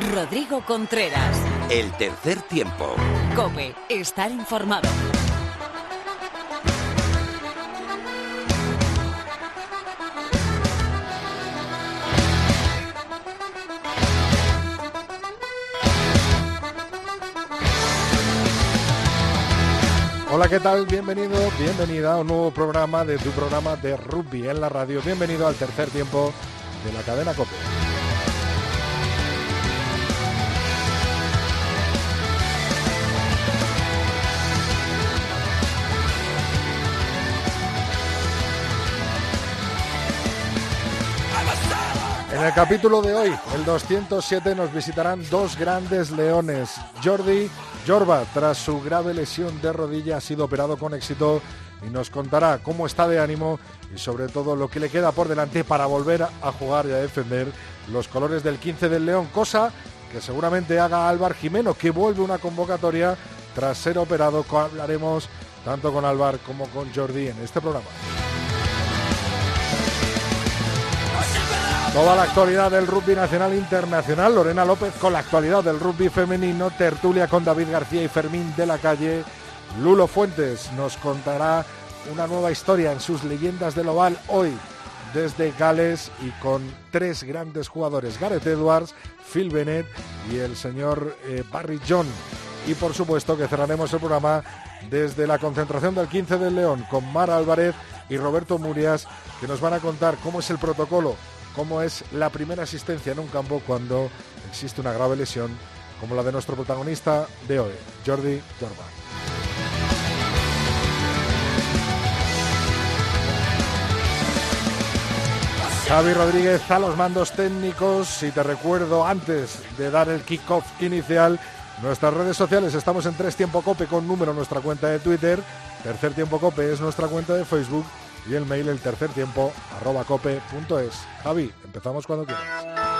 Rodrigo Contreras. El tercer tiempo. Cope, estar informado. Hola, ¿qué tal? Bienvenido, bienvenida a un nuevo programa de tu programa de rugby en la radio. Bienvenido al tercer tiempo de la cadena COPE. En el capítulo de hoy, el 207, nos visitarán dos grandes leones. Jordi Jorba, tras su grave lesión de rodilla, ha sido operado con éxito y nos contará cómo está de ánimo y sobre todo lo que le queda por delante para volver a jugar y a defender los colores del 15 del León, cosa que seguramente haga Álvar Jimeno, que vuelve una convocatoria tras ser operado. Hablaremos tanto con Álvar como con Jordi en este programa. Toda la actualidad del rugby nacional e internacional. Lorena López con la actualidad del rugby femenino. Tertulia con David García y Fermín de la calle. Lulo Fuentes nos contará una nueva historia en sus leyendas del oval hoy desde Gales y con tres grandes jugadores, Gareth Edwards, Phil Bennett y el señor eh, Barry John. Y por supuesto que cerraremos el programa desde la concentración del 15 del León con Mar Álvarez y Roberto Murias que nos van a contar cómo es el protocolo cómo es la primera asistencia en un campo cuando existe una grave lesión como la de nuestro protagonista de hoy, Jordi Jorba. Javi Rodríguez a los mandos técnicos. Y te recuerdo antes de dar el kickoff inicial nuestras redes sociales. Estamos en Tres Tiempo Cope con número nuestra cuenta de Twitter, Tercer Tiempo Cope es nuestra cuenta de Facebook y el mail el tercer tiempo arroba cope.es. Javi, empezamos cuando quieras.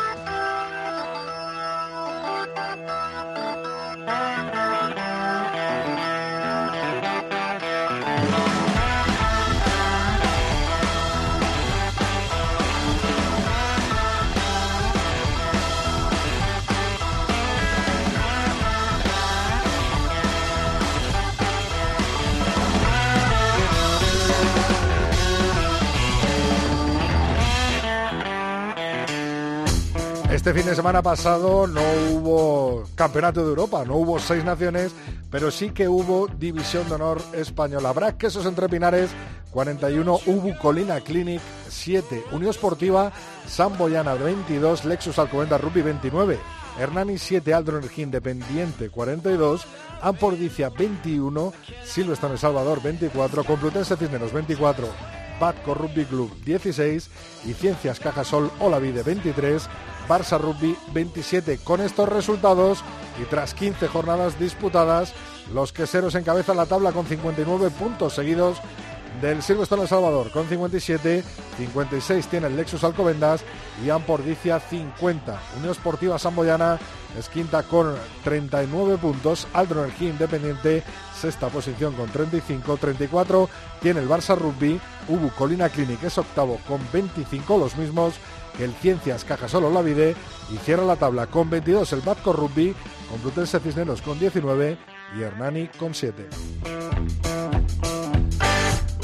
Este fin de semana pasado no hubo campeonato de Europa, no hubo seis naciones, pero sí que hubo división de honor española. Brac Quesos Entre Pinares 41, Ubu Colina Clinic 7, Unión Esportiva San Boyana 22, Lexus Alcobendas Rugby 29, Hernani 7, Aldro Energía Independiente 42, Ampordicia 21, Silvestre Salvador 24, Complutense Cisneros 24, Batco Rugby Club 16 y Ciencias Cajasol Olavide 23, Barça Rugby 27. Con estos resultados y tras 15 jornadas disputadas, los queseros encabezan la tabla con 59 puntos seguidos del Silvestre El Salvador con 57, 56 tiene el Lexus Alcobendas y Ampordicia 50. Unión Esportiva Samboyana es quinta con 39 puntos, Aldro Energía Independiente sexta posición con 35, 34 tiene el Barça Rugby, Ubu Colina Clinic es octavo con 25 los mismos que el Ciencias Cajasol Olavide y cierra la tabla con 22 el Batco Rugby, Complutense Cisneros con 19 y Hernani con 7.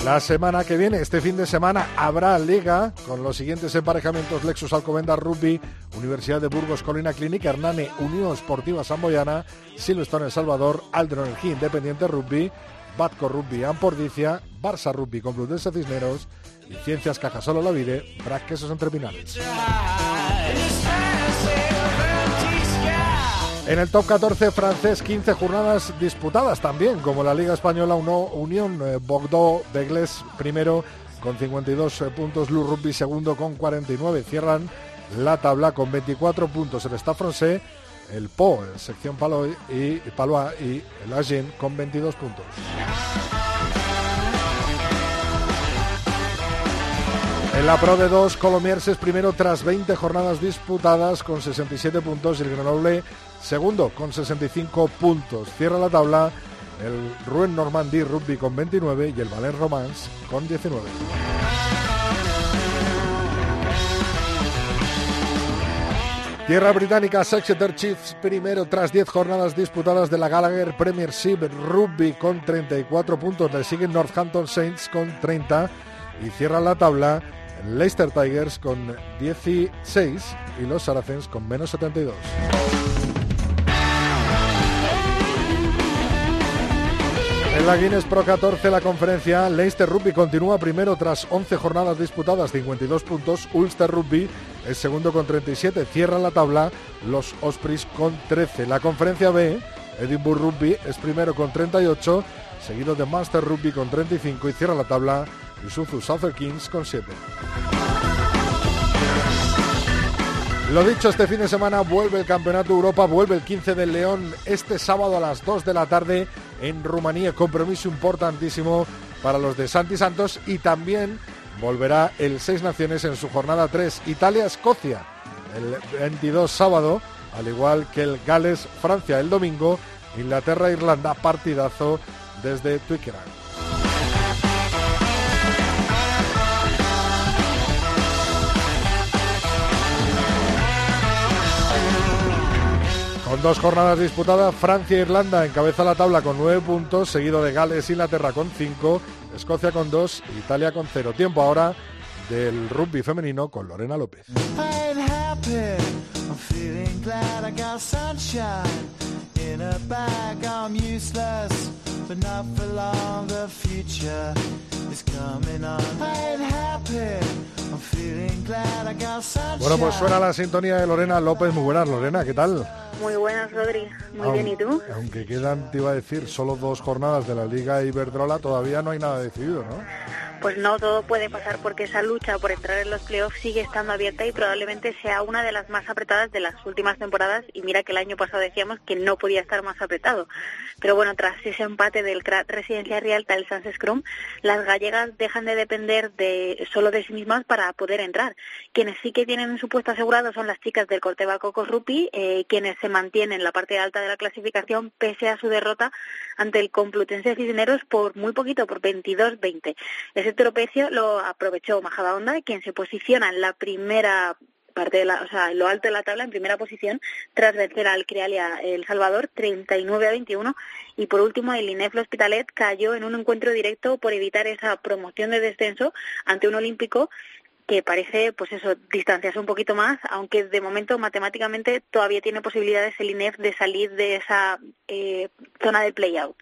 La semana que viene, este fin de semana, habrá liga con los siguientes emparejamientos Lexus Alcobendas Rugby, Universidad de Burgos Colina Clínica, Hernani Unión Esportiva Samboyana, Silvestre El Salvador, Aldro Energía Independiente Rugby, Batco Rugby Ampordicia, Barça Rugby Complutense Cisneros y Ciencias Cajasol Olavide, Brac Quesos Entre Pinares. En el top 14 francés, 15 jornadas disputadas también, como la Liga Española uno, Unión eh, Bordeaux Begles primero con 52 puntos, Lou Rugby segundo con 49. Cierran la tabla con 24 puntos el Stade Francés, el Po, sección Palo y Palois y el Agen con 22 puntos. En la Pro de 2, Colomiers es primero tras 20 jornadas disputadas con 67 puntos y el Grenoble segundo con 65 puntos. Cierra la tabla el Rouen Normandie Rugby con 29 y el Valence Romance con 19. Tierra británica, Exeter Chiefs primero tras 10 jornadas disputadas de la Gallagher Premiership Rugby con 34 puntos. Le siguen Northampton Saints con 30 y cierra la tabla Leicester Tigers con 16 y los Saracens con menos 72. En la Guinness Pro 14 la conferencia, Leicester Rugby continúa primero tras 11 jornadas disputadas, 52 puntos. Ulster Rugby es segundo con 37, cierra la tabla los Ospreys con 13. La conferencia B, Edinburgh Rugby es primero con 38, seguido de Master Rugby con 35 y cierra la tabla Isuzu Southern Kings con 7. Lo dicho, este fin de semana vuelve el Campeonato Europa, vuelve el 15 del León este sábado a las 2 de la tarde en Rumanía. Compromiso importantísimo para los de Santi Santos y también volverá el Seis Naciones en su jornada 3. Italia-Escocia el 22 sábado, al igual que el Gales-Francia el domingo. Inglaterra-Irlanda, partidazo desde Twickenham. Con dos jornadas disputadas, Francia e Irlanda encabeza la tabla con nueve puntos, seguido de Gales Inglaterra con cinco, Escocia con dos, Italia con cero. Tiempo ahora del rugby femenino con Lorena López. Bueno, pues suena la sintonía de Lorena López. Muy buenas, Lorena, ¿qué tal? Muy buenas, Rodri. Muy bien, ¿y tú? Aunque quedan, te iba a decir, solo dos jornadas de la Liga Iberdrola, todavía no hay nada decidido, ¿no? pues no todo puede pasar porque esa lucha por entrar en los playoffs sigue estando abierta y probablemente sea una de las más apretadas de las últimas temporadas y mira que el año pasado decíamos que no podía estar más apretado. Pero bueno, tras ese empate del Residencia Real el Sans Scrum, las gallegas dejan de depender de solo de sí mismas para poder entrar. Quienes sí que tienen su puesto asegurado son las chicas del Corteva Coco Rupi, eh, quienes se mantienen en la parte alta de la clasificación pese a su derrota ante el Complutense Cisneros por muy poquito, por 22-20. Ese tropecio lo aprovechó Majadahonda, quien se posiciona en la primera parte de la, o sea, en lo alto de la tabla, en primera posición, tras vencer al Crealia El Salvador 39 a 21. Y por último, el INEF Hospitalet cayó en un encuentro directo por evitar esa promoción de descenso ante un olímpico que parece, pues eso, distanciarse un poquito más, aunque de momento matemáticamente todavía tiene posibilidades el INEF de salir de esa eh, zona del play-out.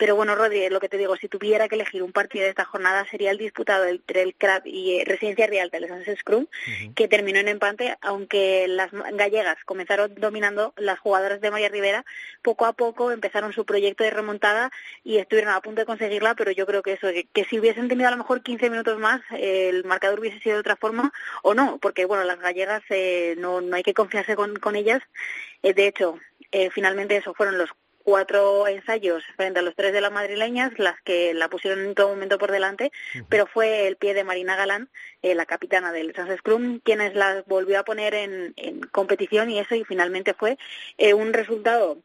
Pero bueno, Rodri, lo que te digo, si tuviera que elegir un partido de esta jornada sería el disputado entre el CRAB y eh, Residencia Real de los Scrum, que terminó en empate, aunque las gallegas comenzaron dominando, las jugadoras de María Rivera poco a poco empezaron su proyecto de remontada y estuvieron a punto de conseguirla, pero yo creo que eso, que, si hubiesen tenido a lo mejor 15 minutos más, el marcador hubiese sido de otra forma o no, porque bueno, las gallegas eh, no, no hay que confiarse con, con ellas. Eh, de hecho, finalmente eso fueron los cuatro ensayos frente a los tres de las madrileñas, las que la pusieron en todo momento por delante, pero fue el pie de Marina Galán, eh, la capitana del Sans Scrum, quienes las volvió a poner en, competición y eso y finalmente fue eh, un resultado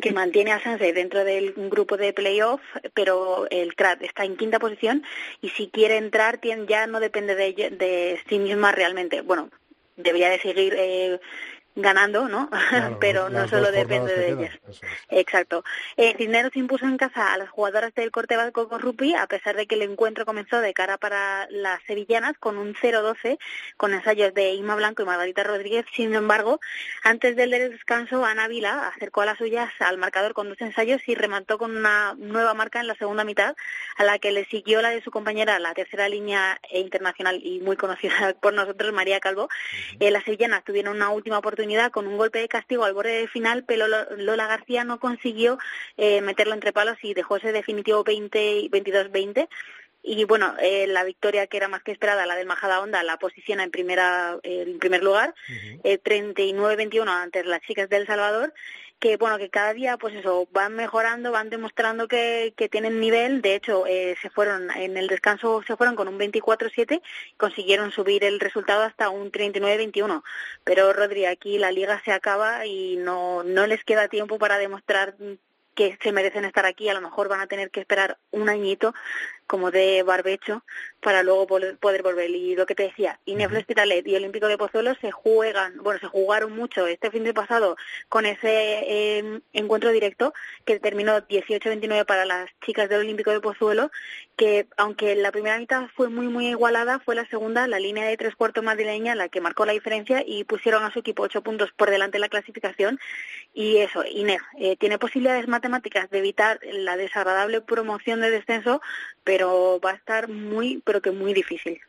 que mantiene a Sanse dentro del grupo de playoff, pero el CRAT está en quinta posición y si quiere entrar ya no depende de, de sí misma realmente. Bueno, debería de seguir eh, ganando, ¿no? Pero no solo depende de ellas. Exacto. Eh, Cisneros impuso en casa a las jugadoras del Corte Vasco con Rupi, a pesar de que el encuentro comenzó de cara para las sevillanas con un 0-12, con ensayos de Ima Blanco y Margarita Rodríguez. Sin embargo, antes del descanso, Ana Vila acercó a las suyas al marcador con dos ensayos y remató con una nueva marca en la segunda mitad, a la que le siguió la de su compañera, la tercera línea internacional y muy conocida por nosotros, María Calvo. Eh, las sevillanas tuvieron una última oportunidad con un golpe de castigo al borde del final, pero Lola García no consiguió eh, meterlo entre palos y dejó ese definitivo 20 22-20 y bueno, eh, la victoria que era más que esperada, la del Majada Onda, la posiciona en primera en primer lugar, 39-21 eh, ante las chicas del Salvador que bueno que cada día pues eso van mejorando van demostrando que, que tienen nivel. De hecho eh, se fueron en el descanso se fueron con un 24-7 consiguieron subir el resultado hasta un 39-21 pero Rodri aquí la liga se acaba y no no les queda tiempo para demostrar que se merecen estar aquí, a lo mejor van a tener que esperar un añito como de barbecho para luego poder, volver. Y lo que te decía, Inefle Hospitalet y Olímpico de Pozuelo se juegan, bueno, se jugaron mucho este fin de pasado con ese em, encuentro directo que terminó 18-29 para las chicas del Olímpico de Pozuelo, que aunque la primera mitad fue muy, muy igualada, fue la segunda, la línea de tres cuartos madrileña, la que marcó la diferencia y pusieron a su equipo ocho puntos por delante de la clasificación. Y eso, Inef eh, tiene posibilidades matemáticas de evitar la desagradable promoción de descenso, pero va a estar muy, pero que muy difícil.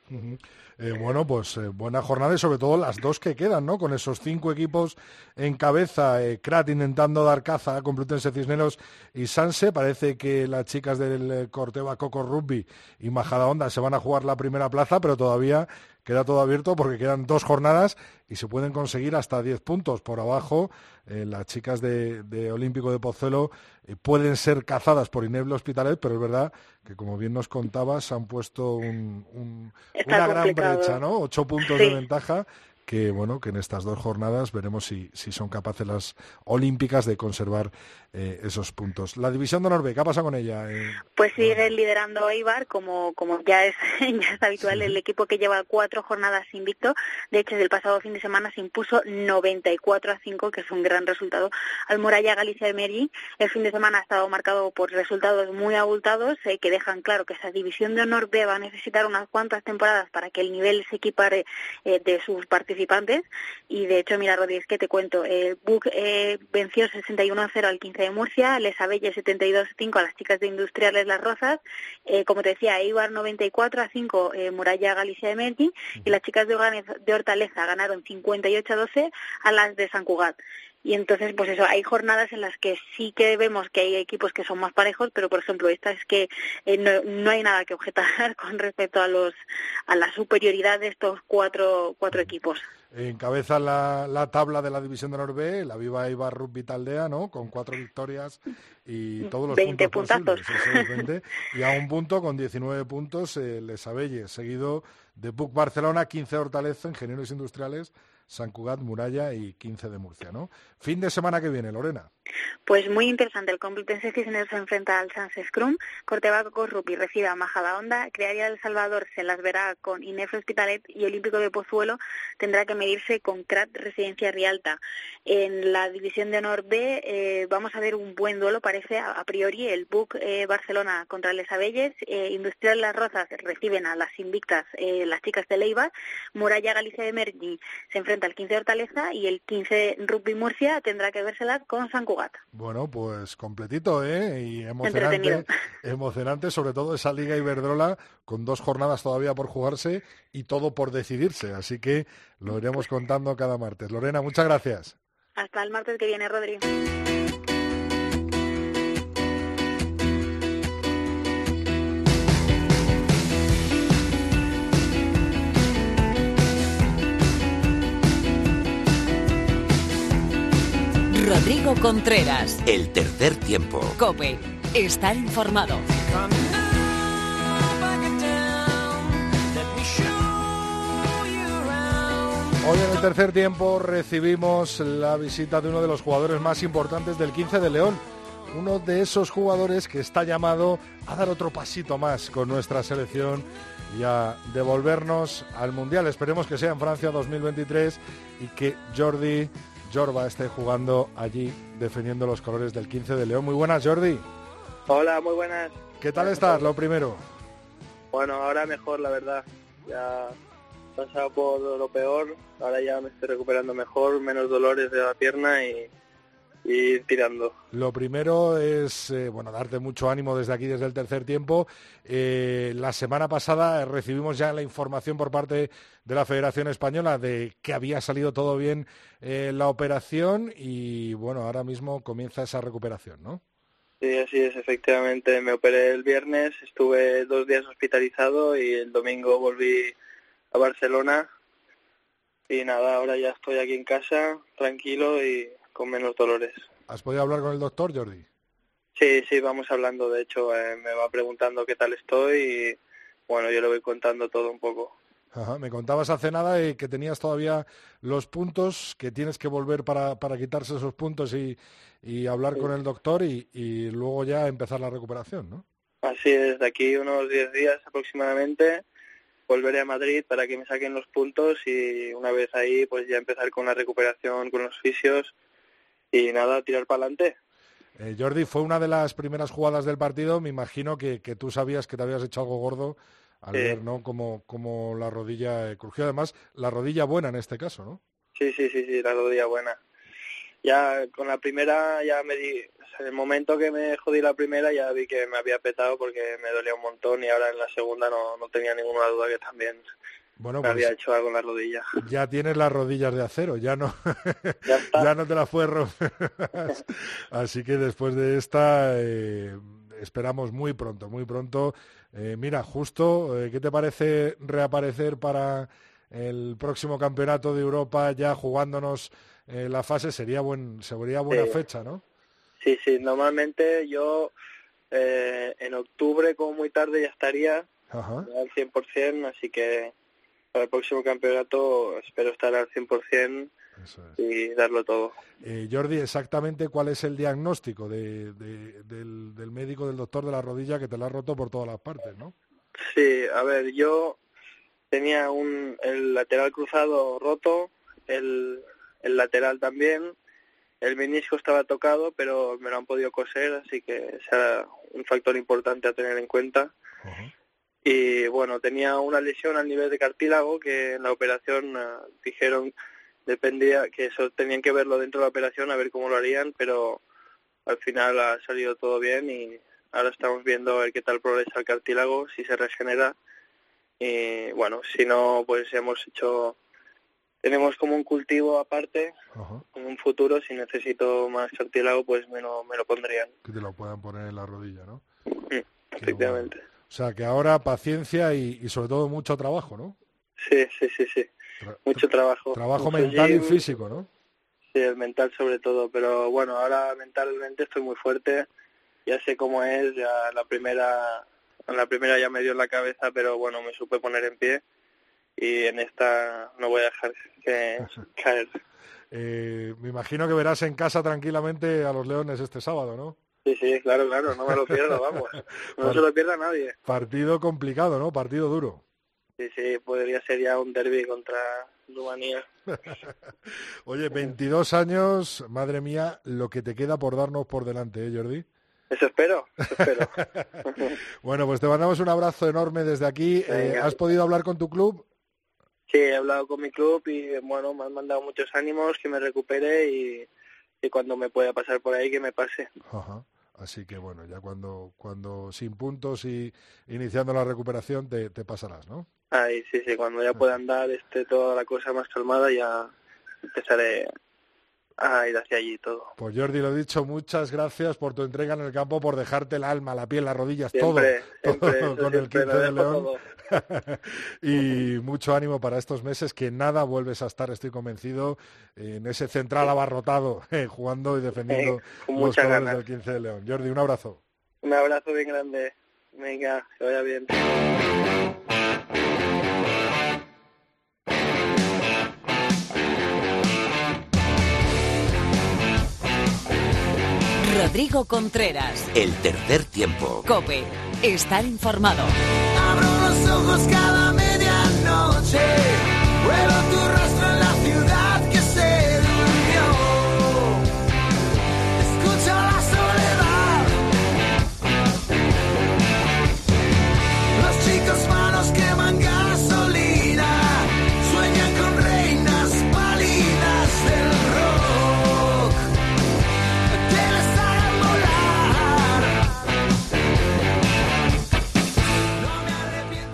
Eh, bueno, pues eh, buena jornada y sobre todo las dos que quedan, ¿no? Con esos cinco equipos en cabeza, eh, Krat intentando dar caza a Complutense Cisneros y Sanse. Parece que las chicas del Corteva Coco Rugby y Majadahonda se van a jugar la primera plaza, pero todavía queda todo abierto porque quedan dos jornadas y se pueden conseguir hasta 10 puntos por abajo. las chicas de, Olímpico de Pozuelo pueden ser cazadas por Ineble Hospitalet, pero es verdad que, como bien nos contabas, han puesto una gran brecha, ¿no? Ocho puntos de ventaja que bueno que en estas dos jornadas veremos si, si son capaces las olímpicas de conservar eh, esos puntos. La división de Norbe, ¿qué pasa con ella? Eh, pues sigue liderando Eibar, como, como ya, es, ya es habitual, el equipo que lleva cuatro jornadas invicto. De hecho, el pasado fin de semana se impuso 94 a 5, que es un gran resultado, al Muralla Galicia de Mergui. El fin de semana ha estado marcado por resultados muy abultados, eh, que dejan claro que esa división de honor B va a necesitar unas cuantas temporadas para que el nivel se equipare de sus participantes. Y de hecho, mira, Rodríguez, que te cuento, el BUC venció 61 a 0 al 15 de Murcia, Les Abelle 72-5 a las chicas de Industriales Las Rozas, eh, como te decía, Eibar 94 a 5 eh, Muralla Galicia de Melqui y las chicas de, de Hortaleza ganaron 58 a 12 a las de San Cugat. Y entonces, pues eso, hay jornadas en las que sí que vemos que hay equipos que son más parejos, pero por ejemplo, esta es que eh, no, no, hay nada que objetar con respecto a los a la superioridad de estos cuatro, cuatro equipos. Encabeza la, la tabla de la división de Norbe, la Viva Ibar Rugby Taldea, ¿no? Con cuatro victorias y todos los 20 puntos posibles. y a un punto con 19 puntos eh, Les Abelle, seguido de Puc Barcelona, 15 Hortaleza, Ingenieros Industriales, San Cugat, Muralla y 15 de Murcia, ¿no? Fin de semana que viene, Lorena. Pues muy interesante. El Complutense Cisneros se enfrenta al Sans Scrum, Cortebaco Rupi recibe a Majadahonda, Crearía del Salvador se las verá con Inef Hospitalet y Olímpico de Pozuelo tendrá que medirse con CRAT Residencia Rialta. En la división de honor B eh, vamos a ver un buen duelo, parece a, priori, el BUC eh, Barcelona contra Les Abelles, eh, Industrial Las Rozas reciben a las invictas las chicas de Leiva, Muralla Galicia de Mergi se enfrenta al 15 de Hortaleza y el 15 Rugby Murcia tendrá que vérselas con San. Bueno, pues completito, ¿eh? Y emocionante, emocionante, sobre todo esa Liga Iberdrola con dos jornadas todavía por jugarse y todo por decidirse. Así que lo iremos contando cada martes. Lorena, muchas gracias. Hasta el martes que viene, Rodri. Rodrigo Contreras. El tercer tiempo. Cope. Estar informado. Hoy en el tercer tiempo recibimos la visita de uno de los jugadores más importantes del 15 de León. Uno de esos jugadores que está llamado a dar otro pasito más con nuestra selección y a devolvernos al Mundial. Esperemos que sea en Francia 2023 y que Jordi Jorba esté jugando allí defendiendo los colores del 15 de León. Muy buenas, Jordi. Hola, muy buenas. ¿Qué tal estás, lo primero? Bueno, ahora mejor, la verdad. Ya he pasado por lo peor, ahora ya me estoy recuperando mejor, menos dolores de la pierna y, y tirando. Lo primero es, eh, bueno, darte mucho ánimo desde aquí, desde el tercer tiempo. Eh, la semana pasada recibimos ya la información por parte de la Federación Española de que había salido todo bien eh, la operación y, bueno, ahora mismo comienza esa recuperación, ¿no? Sí, así es, efectivamente. Me operé el viernes, estuve dos días hospitalizado y el domingo volví a Barcelona. Y nada, ahora ya estoy aquí en casa, tranquilo y con menos dolores. ¿Has podido hablar con el doctor, Jordi? Sí, sí, vamos hablando. De hecho, eh, me va preguntando qué tal estoy y, bueno, yo le voy contando todo un poco. Ajá, me contabas hace nada que tenías todavía los puntos, que tienes que volver para, para quitarse esos puntos y, y hablar con el doctor y, y, luego ya empezar la recuperación, ¿no? Así es, de aquí unos 10 días aproximadamente volveré a Madrid para que me saquen los puntos y una vez ahí pues ya empezar con la recuperación con los fisios y nada, tirar para adelante. Eh, Jordi, fue una de las primeras jugadas del partido, me imagino que, tú sabías que te habías hecho algo gordo al ver ¿no? como, como la rodilla eh, crujió, además la rodilla buena en este caso, ¿no? Sí, sí, sí, sí, la rodilla buena. Ya con la primera ya me di, en el momento que me jodí la primera ya vi que me había petado porque me dolía un montón y ahora en la segunda no, no tenía ninguna duda que también bueno, me había pues hecho algo en la rodilla. Ya tienes las rodillas de acero, ya no, ya, no te las fue Así que después de esta eh, esperamos muy pronto, muy pronto. Eh, mira, justo, eh, ¿qué te parece reaparecer para el próximo campeonato de Europa ya jugándonos la fase? Sería buen, sería buena fecha, ¿no? Sí, sí, normalmente yo eh, en octubre como muy tarde ya estaría al 100%, así que para el próximo campeonato espero estar al 100% y darlo todo. Eh, Jordi, exactamente cuál es el diagnóstico del, médico, del doctor de la rodilla que te la ha roto por todas las partes, ¿no? Sí, a ver, yo tenía un, el lateral cruzado roto, el, el lateral también, el menisco estaba tocado, pero me lo han podido coser, así que será un factor importante a tener en cuenta. Y bueno, tenía una lesión al nivel de cartílago que en la operación uh, dijeron dependía que eso tenían que verlo dentro de la operación a ver cómo lo harían, pero al final ha salido todo bien y ahora estamos viendo a ver qué tal progresa el cartílago, si se regenera y bueno, si no, pues hemos hecho tenemos como un cultivo aparte, en un futuro, si necesito más cartílago, pues me lo, me lo pondrían. Que te lo puedan poner en la rodilla, ¿no? Mm, efectivamente. O sea, que ahora paciencia y, sobre todo mucho trabajo, ¿no? Sí, sí, sí, sí. mucho trabajo. Trabajo mental y físico, ¿no? Sí, el mental sobre todo, pero bueno, ahora mentalmente estoy muy fuerte, ya sé cómo es, ya la primera, la primera ya me dio en la cabeza, pero bueno, me supe poner en pie y en esta no voy a dejar que caer. Eh, me imagino que verás en casa tranquilamente a los Leones este sábado, ¿no? Sí, sí, claro, claro, no me lo pierdo, vamos. No se lo pierda nadie. Partido complicado, ¿no? Partido duro. Sí, sí, podría ser ya un derby contra Rumanía. Oye, 22 años, madre mía, lo que te queda por darnos por delante, ¿eh, Jordi? Eso espero, eso espero. bueno, pues te mandamos un abrazo enorme desde aquí. Eh, ¿Has podido hablar con tu club? Sí, he hablado con mi club y bueno, me han mandado muchos ánimos, que me recupere y, cuando me pueda pasar por ahí que me pase. Ajá. Así que bueno, ya cuando, cuando sin puntos y iniciando la recuperación te, te pasarás, ¿no? Ay, sí, sí, cuando ya pueda andar esté toda la cosa más calmada ya empezaré a ir hacia allí todo. Pues Jordi, lo dicho, muchas gracias por tu entrega en el campo, por dejarte el alma, la piel, las rodillas, todo, con el 15 de León. y mucho ánimo para estos meses, que nada vuelves a estar, estoy convencido, en ese central abarrotado, eh, jugando y defendiendo los colores del 15 de León. Jordi, un abrazo. Un abrazo bien grande. Venga, que vaya bien. Rodrigo Contreras. El tercer tiempo. Cope. Estar informado. Abro los ojos cada medianoche.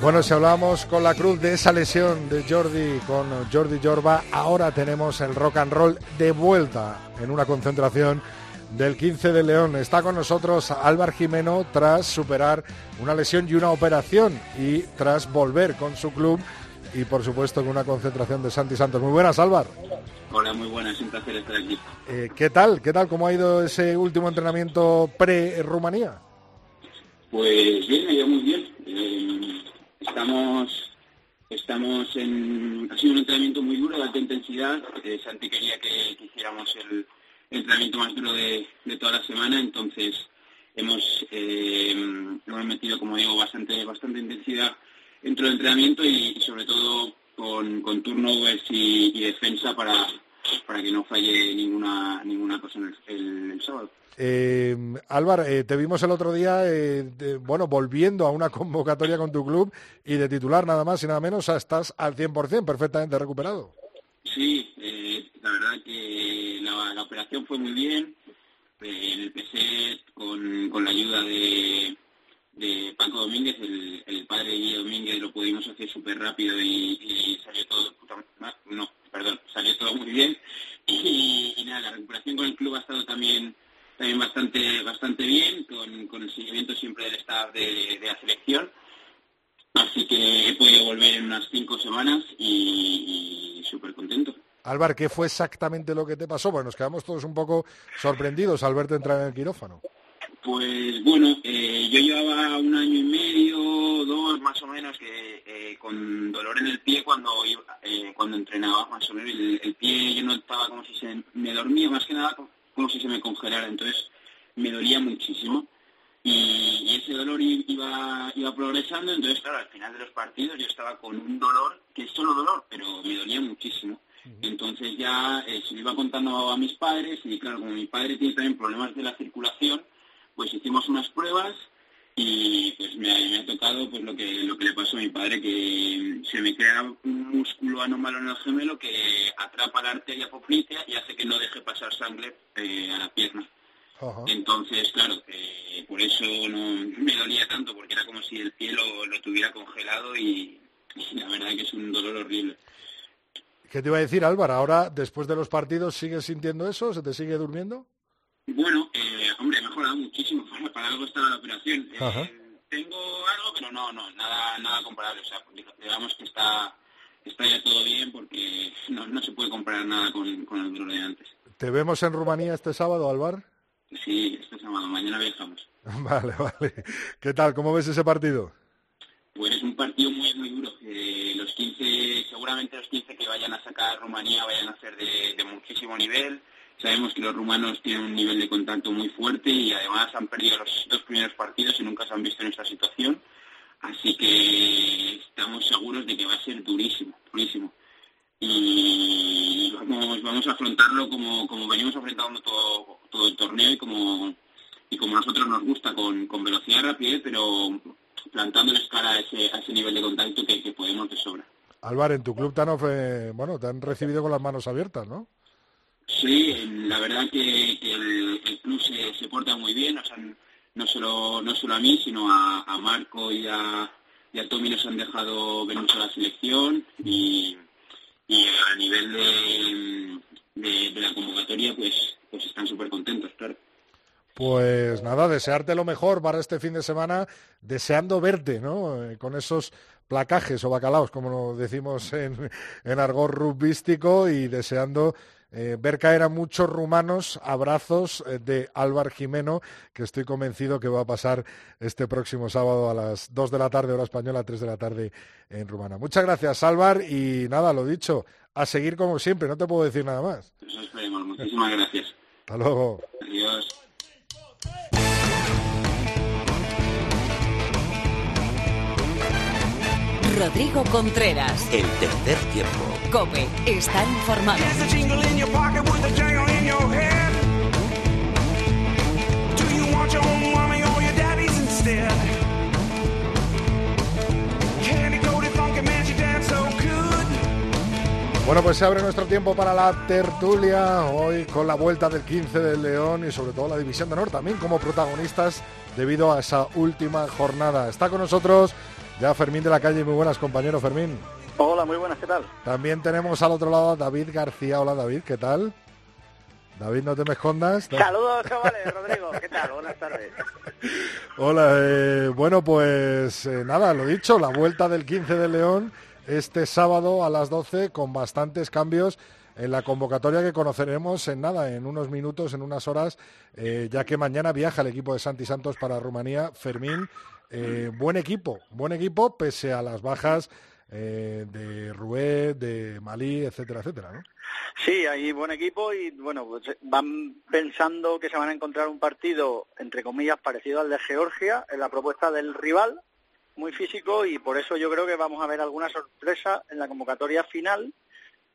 Bueno, si hablamos con la cruz de esa lesión de Jordi, con Jordi Jorba, ahora tenemos el rock and roll de vuelta en una concentración del 15 de León. Está con nosotros Álvar Jimeno tras superar una lesión y una operación y tras volver con su club y por supuesto con una concentración de Santi Santos. Muy buenas, Álvar. Hola, muy buenas, un placer estar aquí. Eh, ¿Qué tal? ¿Qué tal? ¿Cómo ha ido ese último entrenamiento pre-Rumanía? Pues bien, ha ido muy bien. Eh, Estamos, estamos en, ha sido un entrenamiento muy duro, de alta intensidad. Eh, Santi quería que, hiciéramos el entrenamiento más duro de, toda la semana, entonces hemos, eh, hemos metido, como digo, bastante, bastante intensidad dentro del entrenamiento y, sobre todo con, con turnovers y, defensa para, para que no falle ninguna, ninguna cosa en el, sábado. Eh, Álvaro, eh, te vimos el otro día, eh, bueno, volviendo a una convocatoria con tu club y de titular nada más y nada menos, estás al 100% perfectamente recuperado. Sí, la verdad que la, operación fue muy bien. en el PC con, con la ayuda de, de Paco Domínguez, el, el padre de Guillermo Domínguez, lo pudimos hacer súper rápido y, salió todo, no, perdón, salió todo muy bien. Y, nada, la recuperación con el club ha estado también también bastante bastante bien, con, el seguimiento siempre del staff de, la selección. Así que he podido volver en unas cinco semanas y, y súper contento. Álvaro, ¿qué fue exactamente lo que te pasó? Bueno, nos quedamos todos un poco sorprendidos al verte entrar en el quirófano. Pues bueno, eh, yo llevaba un año y medio, dos más o menos, que eh, con dolor en el pie cuando eh, cuando entrenaba, más o menos. El, pie yo no estaba como si se me dormía, más que nada como si se me congelara, entonces me dolía muchísimo. Y, ese dolor iba, iba progresando, entonces claro, al final de los partidos yo estaba con un dolor, que es solo dolor, pero me dolía muchísimo. Entonces ya se lo iba contando a mis padres y claro, como mi padre tiene también problemas de la circulación, pues hicimos unas pruebas y pues me ha, tocado pues lo que lo que le pasó a mi padre que se me crea un músculo anómalo en el gemelo que atrapa la arteria poplitea y hace que no deje pasar sangre eh, a la pierna. Entonces claro eh, por eso no me dolía tanto porque era como si el pie lo, tuviera congelado y, la verdad que es un dolor horrible. ¿Qué te iba a decir Álvaro? Ahora después de los partidos sigues sintiendo eso, se te sigue durmiendo bueno, eh, hombre, he mejorado muchísimo. Para algo estaba la operación. Eh, tengo algo, pero no, no, nada, nada comparable. O sea, digamos que está, está ya todo bien porque no, no se puede comparar nada con, con el dolor de antes. ¿Te vemos en Rumanía este sábado, Alvar? Sí, este sábado. Mañana viajamos. Vale, vale. ¿Qué tal? ¿Cómo ves ese partido? Pues es un partido muy, muy duro. Eh, los 15, seguramente los 15 que vayan a sacar Rumanía vayan a ser de, de muchísimo nivel Sabemos que los rumanos tienen un nivel de contacto muy fuerte y además han perdido los dos primeros partidos y nunca se han visto en esta situación. Así que estamos seguros de que va a ser durísimo, durísimo. Y vamos, a afrontarlo como, como venimos afrontando todo, el torneo y como, y como a nosotros nos gusta, con, con velocidad rápida, pero plantándoles cara a ese, a ese nivel de contacto que, podemos de sobra. Álvaro, en tu club te han, bueno, te han recibido con las manos abiertas, ¿no? Sí, la verdad que, el, club se, porta muy bien, no solo, no solo a mí, sino a, Marco y a, y a Tommy nos han dejado venir a la selección y, a nivel de, la convocatoria pues, pues están súper contentos, claro. Pues nada, desearte lo mejor para este fin de semana, deseando verte, ¿no? Eh, con esos placajes o bacalaos, como decimos en, en argot y deseando eh, ver caer a muchos rumanos, abrazos eh, de Álvar Jimeno, que estoy convencido que va a pasar este próximo sábado a las 2 de la tarde, hora española, 3 de la tarde en Rumana. Muchas gracias, Álvar, y nada, lo dicho, a seguir como siempre, no te puedo decir nada más. Eso esperemos, muchísimas gracias. Hasta luego. Adiós. Rodrigo Contreras. El tercer tiempo. Cope, está informado. Bueno, pues se abre nuestro tiempo para la tertulia, hoy con la vuelta del 15 del León y sobre todo la División de Norte también como protagonistas debido a esa última jornada. Está con nosotros ya Fermín de la calle, muy buenas compañero Fermín. Hola, muy buenas, ¿qué tal? También tenemos al otro lado a David García. Hola David, ¿qué tal? David, no te me escondas. Saludos, chavales, Rodrigo, ¿qué tal? Buenas tardes. Hola, eh, bueno, pues eh, nada, lo dicho, la vuelta del 15 de León este sábado a las 12 con bastantes cambios en la convocatoria que conoceremos en nada, en unos minutos, en unas horas, eh, ya que mañana viaja el equipo de Santi Santos para Rumanía. Fermín, buen equipo, buen equipo, pese a las bajas eh, de Rué, de Malí, etcétera, etcétera, ¿no? Sí, hay buen equipo y bueno, pues van pensando que se van a encontrar un partido, entre comillas, parecido al de Georgia, en la propuesta del rival, muy físico y por eso yo creo que vamos a ver alguna sorpresa en la convocatoria final,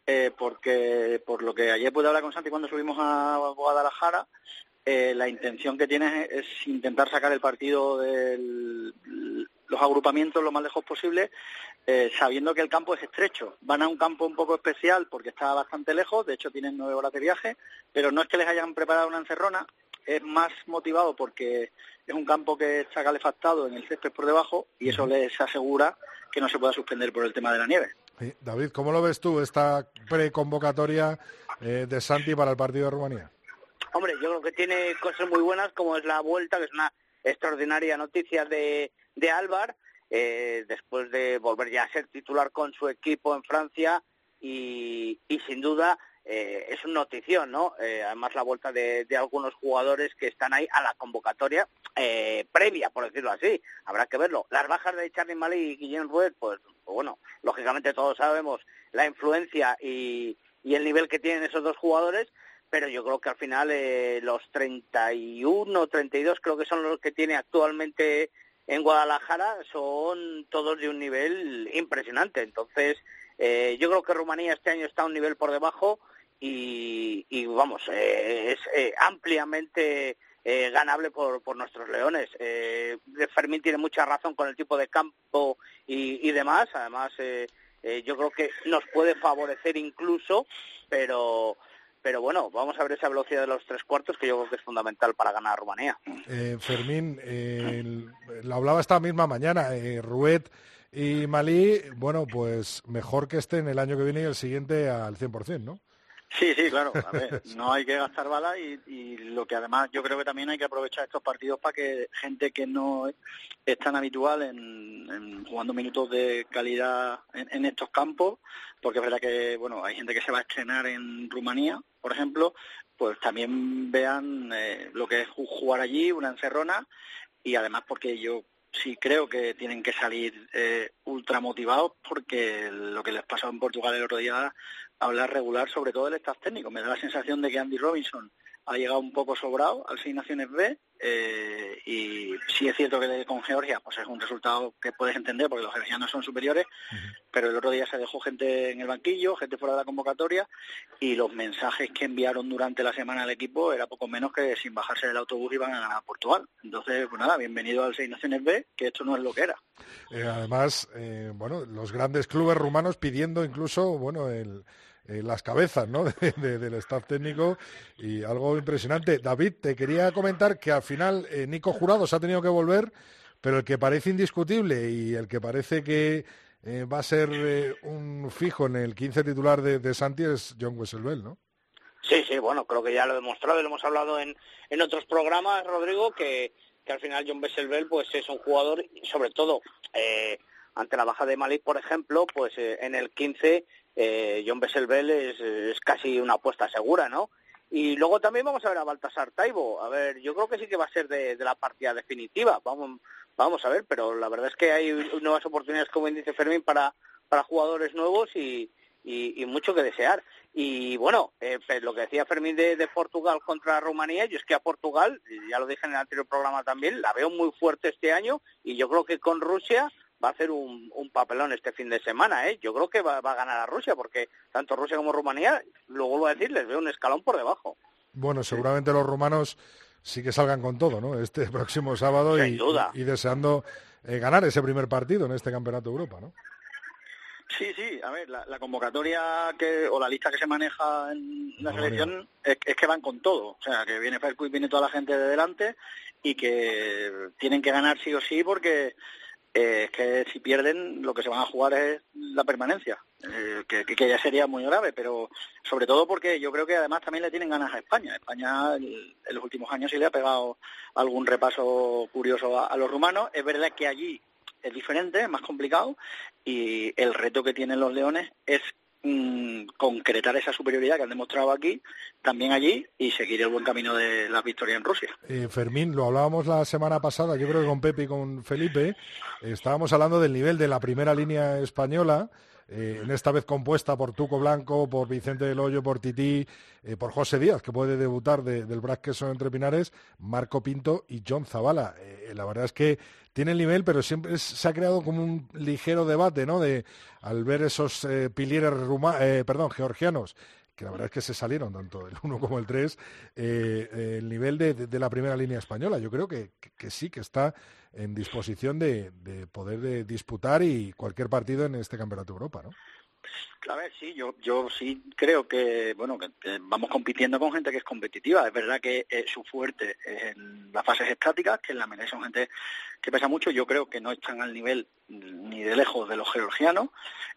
eh, porque por lo que ayer pude hablar con Santi cuando subimos a Guadalajara, eh, la intención que tienes es intentar sacar el partido de los agrupamientos lo más lejos posible, eh, sabiendo que el campo es estrecho. Van a un campo un poco especial porque está bastante lejos, de hecho tienen nueve horas de viaje, pero no es que les hayan preparado una encerrona, es más motivado porque es un campo que está calefactado en el césped por debajo y eso les asegura que no se pueda suspender por el tema de la nieve. David, ¿cómo lo ves tú esta preconvocatoria eh, de Santi para el partido de Rumanía? Hombre, yo creo que tiene cosas muy buenas, como es la vuelta, que es una extraordinaria noticia de, de Álvar, eh, después de volver ya a ser titular con su equipo en Francia y, sin duda eh, es una notición, ¿no? Eh, además la vuelta de, de, algunos jugadores que están ahí a la convocatoria eh, previa, por decirlo así. Habrá que verlo. Las bajas de Charlie Malí y Guillén Rued, pues, pues, bueno, lógicamente todos sabemos la influencia y, y el nivel que tienen esos dos jugadores, pero yo creo que al final eh, los 31, 32 creo que son los que tiene actualmente en Guadalajara son todos de un nivel impresionante. Entonces, eh, yo creo que Rumanía este año está a un nivel por debajo y, vamos, eh, es eh, ampliamente eh, ganable por, por nuestros leones. Eh, Fermín tiene mucha razón con el tipo de campo y, y demás. Además, eh, yo creo que nos puede favorecer incluso, pero pero bueno, vamos a ver esa velocidad de los tres cuartos que yo creo que es fundamental para ganar a Rumanía. Eh, Fermín, eh, lo hablaba esta misma mañana, eh, Ruet y Malí, bueno, pues mejor que estén el año que viene y el siguiente al 100%, ¿no? Sí, sí, claro. A ver, no hay que gastar balas y, y, lo que además yo creo que también hay que aprovechar estos partidos para que gente que no es tan habitual en, en jugando minutos de calidad en, en, estos campos, porque es verdad que bueno hay gente que se va a estrenar en Rumanía, por ejemplo, pues también vean eh, lo que es jugar allí, una encerrona y además porque yo sí creo que tienen que salir eh, ultra motivados porque lo que les pasó en Portugal el otro día hablar regular sobre todo del staff técnico. Me da la sensación de que Andy Robinson ha llegado un poco sobrado al Seis Naciones B eh, y sí es cierto que con Georgia pues es un resultado que puedes entender porque los georgianos son superiores, uh -huh. pero el otro día se dejó gente en el banquillo, gente fuera de la convocatoria y los mensajes que enviaron durante la semana al equipo era poco menos que sin bajarse del autobús iban a ganar a Portugal. Entonces, pues nada, bienvenido al Seis Naciones B, que esto no es lo que era. Eh, además, eh, bueno, los grandes clubes rumanos pidiendo incluso, bueno, el eh, las cabezas ¿no? de, de, del staff técnico y algo impresionante. David, te quería comentar que al final eh, Nico Jurado se ha tenido que volver, pero el que parece indiscutible y el que parece que eh, va a ser eh, un fijo en el 15 titular de, de Santi es John Wesselbel, ¿no? Sí, sí, bueno, creo que ya lo he demostrado, lo hemos hablado en, en otros programas, Rodrigo, que, que al final John Besselbel pues es un jugador, sobre todo ante la baja de Malik, por ejemplo, pues en el 15 eh, John Besselbel es, es, casi una apuesta segura, ¿no? Y luego también vamos a ver a Baltasar Taibo. A ver, yo creo que sí que va a ser de, la partida definitiva. Vamos, vamos a ver, pero la verdad es que hay nuevas oportunidades, como dice Fermín, para, para jugadores nuevos y, y, mucho que desear. Y bueno, eh, lo que decía Fermín de, de, Portugal contra Rumanía, yo es que a Portugal, ya lo dije en el anterior programa también, la veo muy fuerte este año y yo creo que con Rusia va a hacer un, un, papelón este fin de semana, ¿eh? Yo creo que va, va, a ganar a Rusia, porque tanto Rusia como Rumanía, lo vuelvo a decir, les veo un escalón por debajo. Bueno, seguramente los rumanos sí que salgan con todo, ¿no? Este próximo sábado Sin y, duda. y, y deseando eh, ganar ese primer partido en este Campeonato de Europa, ¿no? Sí, sí, a ver, la, la, convocatoria que, o la lista que se maneja en la no, selección es, es, que van con todo. O sea, que viene Fercu y viene toda la gente de delante y que tienen que ganar sí o sí porque eh, es que si pierden lo que se van a jugar es la permanencia, eh, que, ya sería muy grave, pero sobre todo porque yo creo que además también le tienen ganas a España. España en los últimos años sí le ha pegado algún repaso curioso a, a los rumanos. Es verdad que allí es diferente, es más complicado y el reto que tienen los leones es mmm, concretar esa superioridad que han demostrado aquí, también allí, y seguir el buen camino de la victoria en Rusia. Eh, Fermín, lo hablábamos la semana pasada, yo creo que con Pepe y con Felipe, estábamos hablando del nivel de la primera línea española, eh, en esta vez compuesta por Tuco Blanco, por Vicente del Hoyo, por Tití, eh, por José Díaz, que puede debutar del Brac Queso entre Pinares, Marco Pinto y John Zavala. La verdad es que tiene el nivel, pero siempre se ha creado como un ligero debate, ¿no? De al ver esos pilieres perdón, georgianos que la verdad es que se salieron tanto el 1 como el 3, el nivel de, la primera línea española. Yo creo que sí, que está en disposición de, poder disputar y cualquier partido en este Campeonato de Europa, ¿no? A ver, sí, yo, yo sí creo que, bueno, que, vamos compitiendo con gente que es competitiva. Es verdad que eh, su fuerte es en las fases estáticas, que en la MENE son gente que pesa mucho. Yo creo que no están al nivel ni de lejos de los georgianos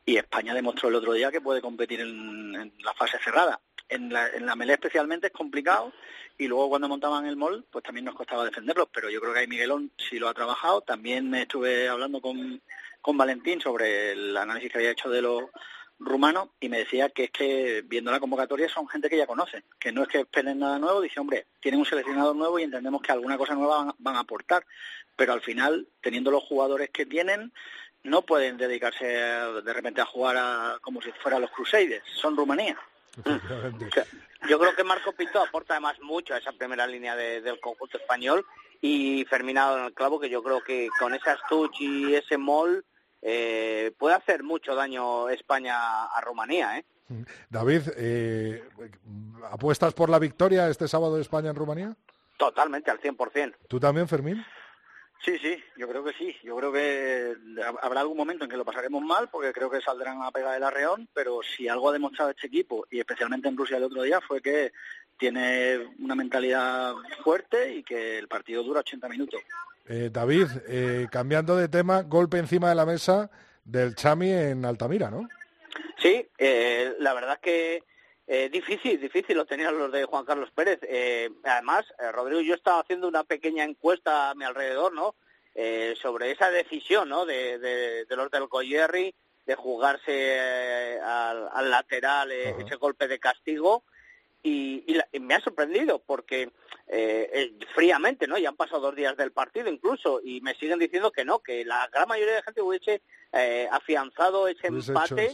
y España demostró el otro día que puede competir en, en la fase cerrada en la, en la melé especialmente es complicado y luego cuando montaban el mall pues también nos costaba defenderlos, pero yo creo que ahí Miguelón sí lo ha trabajado. También estuve hablando con, con Valentín sobre el análisis que había hecho de los rumanos y me decía que es que viendo la convocatoria son gente que ya conoce, que no es que esperen nada nuevo, dice, hombre, tienen un seleccionador nuevo y entendemos que alguna cosa nueva van, a aportar, pero al final, teniendo los jugadores que tienen, no pueden dedicarse de repente a jugar como si fueran los Crusaders, son Rumanía. Yo creo que Marco Pinto aporta además mucho a esa primera línea del conjunto español y Ferminado en el clavo que yo creo que con esa touch y ese mol eh, puede hacer mucho daño España a Rumanía. ¿eh? David, eh, ¿apuestas por la victoria este sábado de España en Rumanía? Totalmente, al 100%. ¿Tú también, Fermín? Sí, sí, yo creo que sí. Yo creo que habrá algún momento en que lo pasaremos mal, porque creo que saldrán a pegar el arreón, pero si algo ha demostrado este equipo, y especialmente en Rusia el otro día, fue que tiene una mentalidad fuerte y que el partido dura 80 minutos. Eh, David, eh, cambiando de tema, golpe encima de la mesa del Chami en Altamira, ¿no? Sí, eh, la verdad es que eh, difícil, difícil lo tenían los de Juan Carlos Pérez. Eh, además, eh, Rodrigo, yo estaba haciendo una pequeña encuesta a mi alrededor, ¿no? Eh, sobre esa decisión, ¿no? De, de, de los del Goyerri de jugarse al, al, lateral ese golpe de castigo y, y, la, y, me ha sorprendido porque fríamente, ¿no? Ya han pasado dos días del partido incluso y me siguen diciendo que no, que la gran mayoría de gente hubiese afianzado ese empate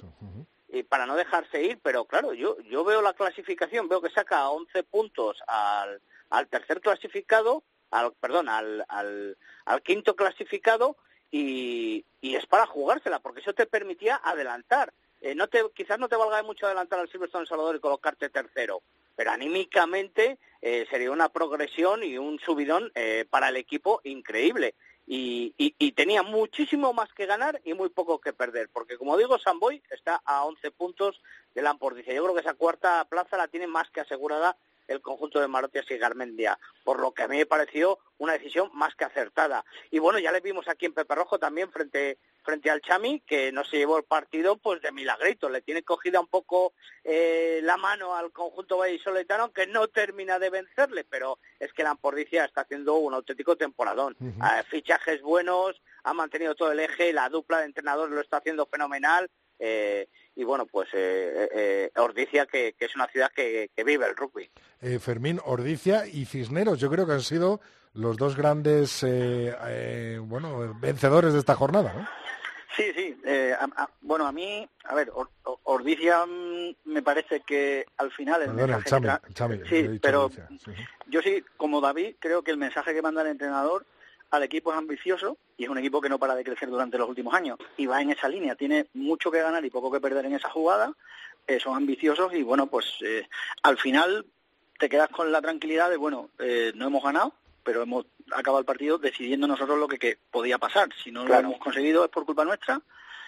y para no dejarse ir, pero claro, yo, yo veo la clasificación, veo que saca 11 puntos al, al tercer clasificado, al, perdón, al, al, al quinto clasificado y, y, es para jugársela, porque eso te permitía adelantar. Eh, no te, quizás no te valga mucho adelantar al Silverstone Salvador y colocarte tercero, pero anímicamente eh, sería una progresión y un subidón eh, para el equipo increíble y, y, y, tenía muchísimo más que ganar y muy poco que perder, porque como digo, Samboy está a 11 puntos de la Ampordicia. Yo creo que esa cuarta plaza la tiene más que asegurada el conjunto de Marotias y Garmendia, por lo que a mí me pareció una decisión más que acertada. Y bueno, ya le vimos aquí en Pepe Rojo también frente frente al Chami, que no se llevó el partido pues de milagrito, le tiene cogida un poco eh, la mano al conjunto vallisoletano que no termina de vencerle, pero es que la Ampordicia está haciendo un auténtico temporadón. Uh -huh. eh, fichajes buenos, ha mantenido todo el eje, la dupla de entrenadores lo está haciendo fenomenal, eh, y bueno, pues eh, eh, Ordicia, que, que, es una ciudad que, que vive el rugby. Eh, Fermín, Ordicia y Cisneros, yo creo que han sido los dos grandes bueno, vencedores de esta jornada, ¿no? Sí, sí. A, a, bueno, a mí, a ver, Or, Ordicia mm, me parece que al final el Perdón, mensaje... El chami, el chami, sí, pero sí. yo sí, como David, creo que el mensaje que manda el entrenador al equipo es ambicioso y es un equipo que no para de crecer durante los últimos años y va en esa línea, tiene mucho que ganar y poco que perder en esa jugada, eh, son ambiciosos y bueno, pues eh, al final te quedas con la tranquilidad de, bueno, eh, no hemos ganado, pero hemos acabado el partido decidiendo nosotros lo que, que podía pasar. Si no claro. lo hemos conseguido es por culpa nuestra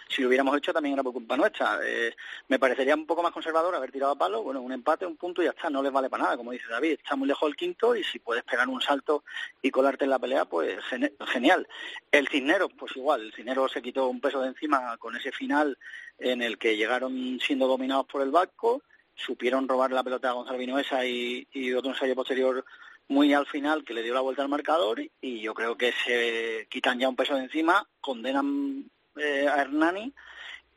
si lo hubiéramos hecho también era por culpa nuestra. Eh, me parecería un poco más conservador haber tirado a palo, bueno, un empate, un punto y ya está, no les vale para nada, como dice David, está muy lejos el quinto y si puedes pegar un salto y colarte en la pelea, pues gen genial. El Cisneros, pues igual, el Cisneros se quitó un peso de encima con ese final en el que llegaron siendo dominados por el Vasco, supieron robar la pelota a Gonzalo Vinuesa y, y otro ensayo posterior muy al final que le dio la vuelta al marcador y yo creo que se quitan ya un peso de encima, condenan eh, a Hernani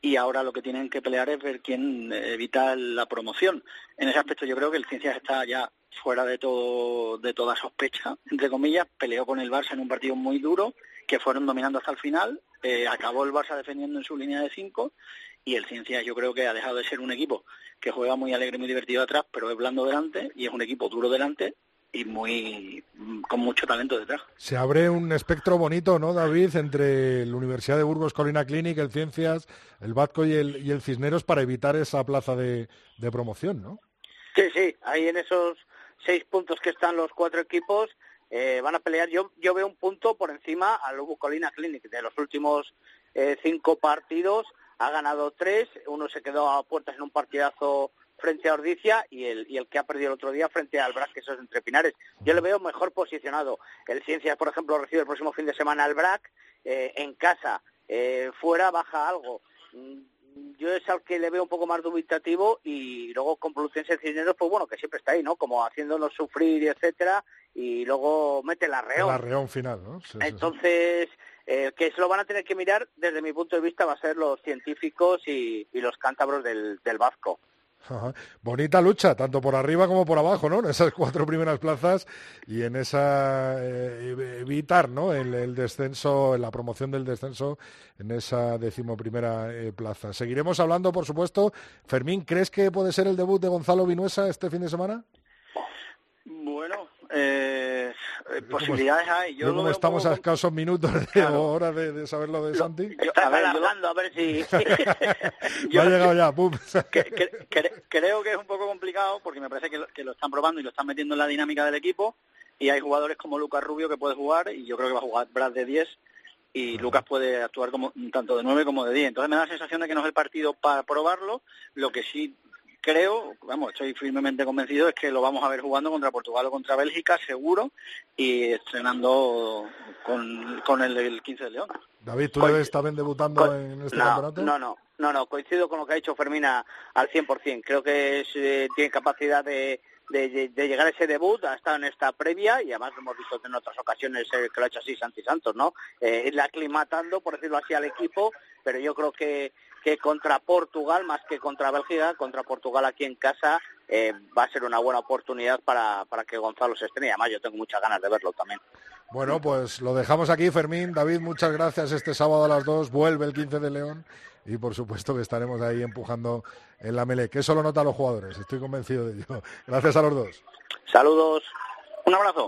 y ahora lo que tienen que pelear es ver quién evita la promoción. En ese aspecto yo creo que el Ciencias está ya fuera de todo de toda sospecha, entre comillas, peleó con el Barça en un partido muy duro, que fueron dominando hasta el final, eh, acabó el Barça defendiendo en su línea de cinco y el Ciencias yo creo que ha dejado de ser un equipo que juega muy alegre muy divertido atrás, pero es blando delante y es un equipo duro delante y muy con mucho talento detrás. Se abre un espectro bonito, ¿no, David, entre la Universidad de Burgos, Colina Clinic, el Ciencias, el Batco y el, y el Cisneros para evitar esa plaza de, de promoción, ¿no? Sí, sí, ahí en esos seis puntos que están los cuatro equipos eh, van a pelear. Yo, yo veo un punto por encima al Lugo Colina Clinic. De los últimos eh, cinco partidos ha ganado tres, uno se quedó a puertas en un partidazo frente a Ordicia y el, y el que ha perdido el otro día frente al BRAC, que eso es entre Pinares. Yo le veo mejor posicionado. El Ciencias, por ejemplo, recibe el próximo fin de semana al BRAC, eh, en casa, eh, fuera baja algo. Mm, yo es al que le veo un poco más dubitativo y luego con Complutense Cisneros, pues bueno, que siempre está ahí, ¿no? Como haciéndonos sufrir y etcétera, y luego mete la reón. La reón final, ¿no? Sí, sí, sí. Entonces, eh, que se lo van a tener que mirar, desde mi punto de vista, va a ser los científicos y, y los cántabros del, del Vasco. Bonita lucha, tanto por arriba como por abajo, ¿no? En esas cuatro primeras plazas y en esa eh, evitar, ¿no? El, el, descenso, la promoción del descenso en esa decimoprimera eh, plaza. Seguiremos hablando, por supuesto. Fermín, ¿crees que puede ser el debut de Gonzalo Vinuesa este fin de semana? Bueno, eh, posibilidades hay. Yo, yo como estamos a escasos minutos de claro. hora de, de, saber lo de Santi. Yo, a ver, hablando, a ver si... yo, ha llegado ya, pum. que, que, que, creo que es un poco complicado porque me parece que lo, que lo están probando y lo están metiendo en la dinámica del equipo y hay jugadores como Lucas Rubio que puede jugar y yo creo que va a jugar Brad de 10 y Lucas puede actuar como tanto de 9 como de 10. Entonces me da la sensación de que no es el partido para probarlo, lo que sí creo, vamos, estoy firmemente convencido es que lo vamos a ver jugando contra Portugal o contra Bélgica, seguro, y estrenando con, con el, el 15 de León. David, ¿tú debes también debutando en este no, campeonato? No, no, no, no, coincido con lo que ha dicho Fermina al 100%. Creo que es, eh, tiene capacidad de, de, de, llegar a ese debut, ha estado en esta previa y además lo hemos visto en otras ocasiones eh, que lo ha hecho así Santi Santos, ¿no? Eh, irle aclimatando, por decirlo así, al equipo, pero yo creo que que contra Portugal, más que contra Bélgica, contra Portugal aquí en casa, eh, va a ser una buena oportunidad para, para que Gonzalo se estrene. Además, yo tengo muchas ganas de verlo también. Bueno, pues lo dejamos aquí, Fermín. David, muchas gracias. Este sábado a las 2 vuelve el 15 de León y por supuesto que estaremos ahí empujando en la mele, que eso lo notan los jugadores, estoy convencido de ello. Gracias a los dos. Saludos, un abrazo.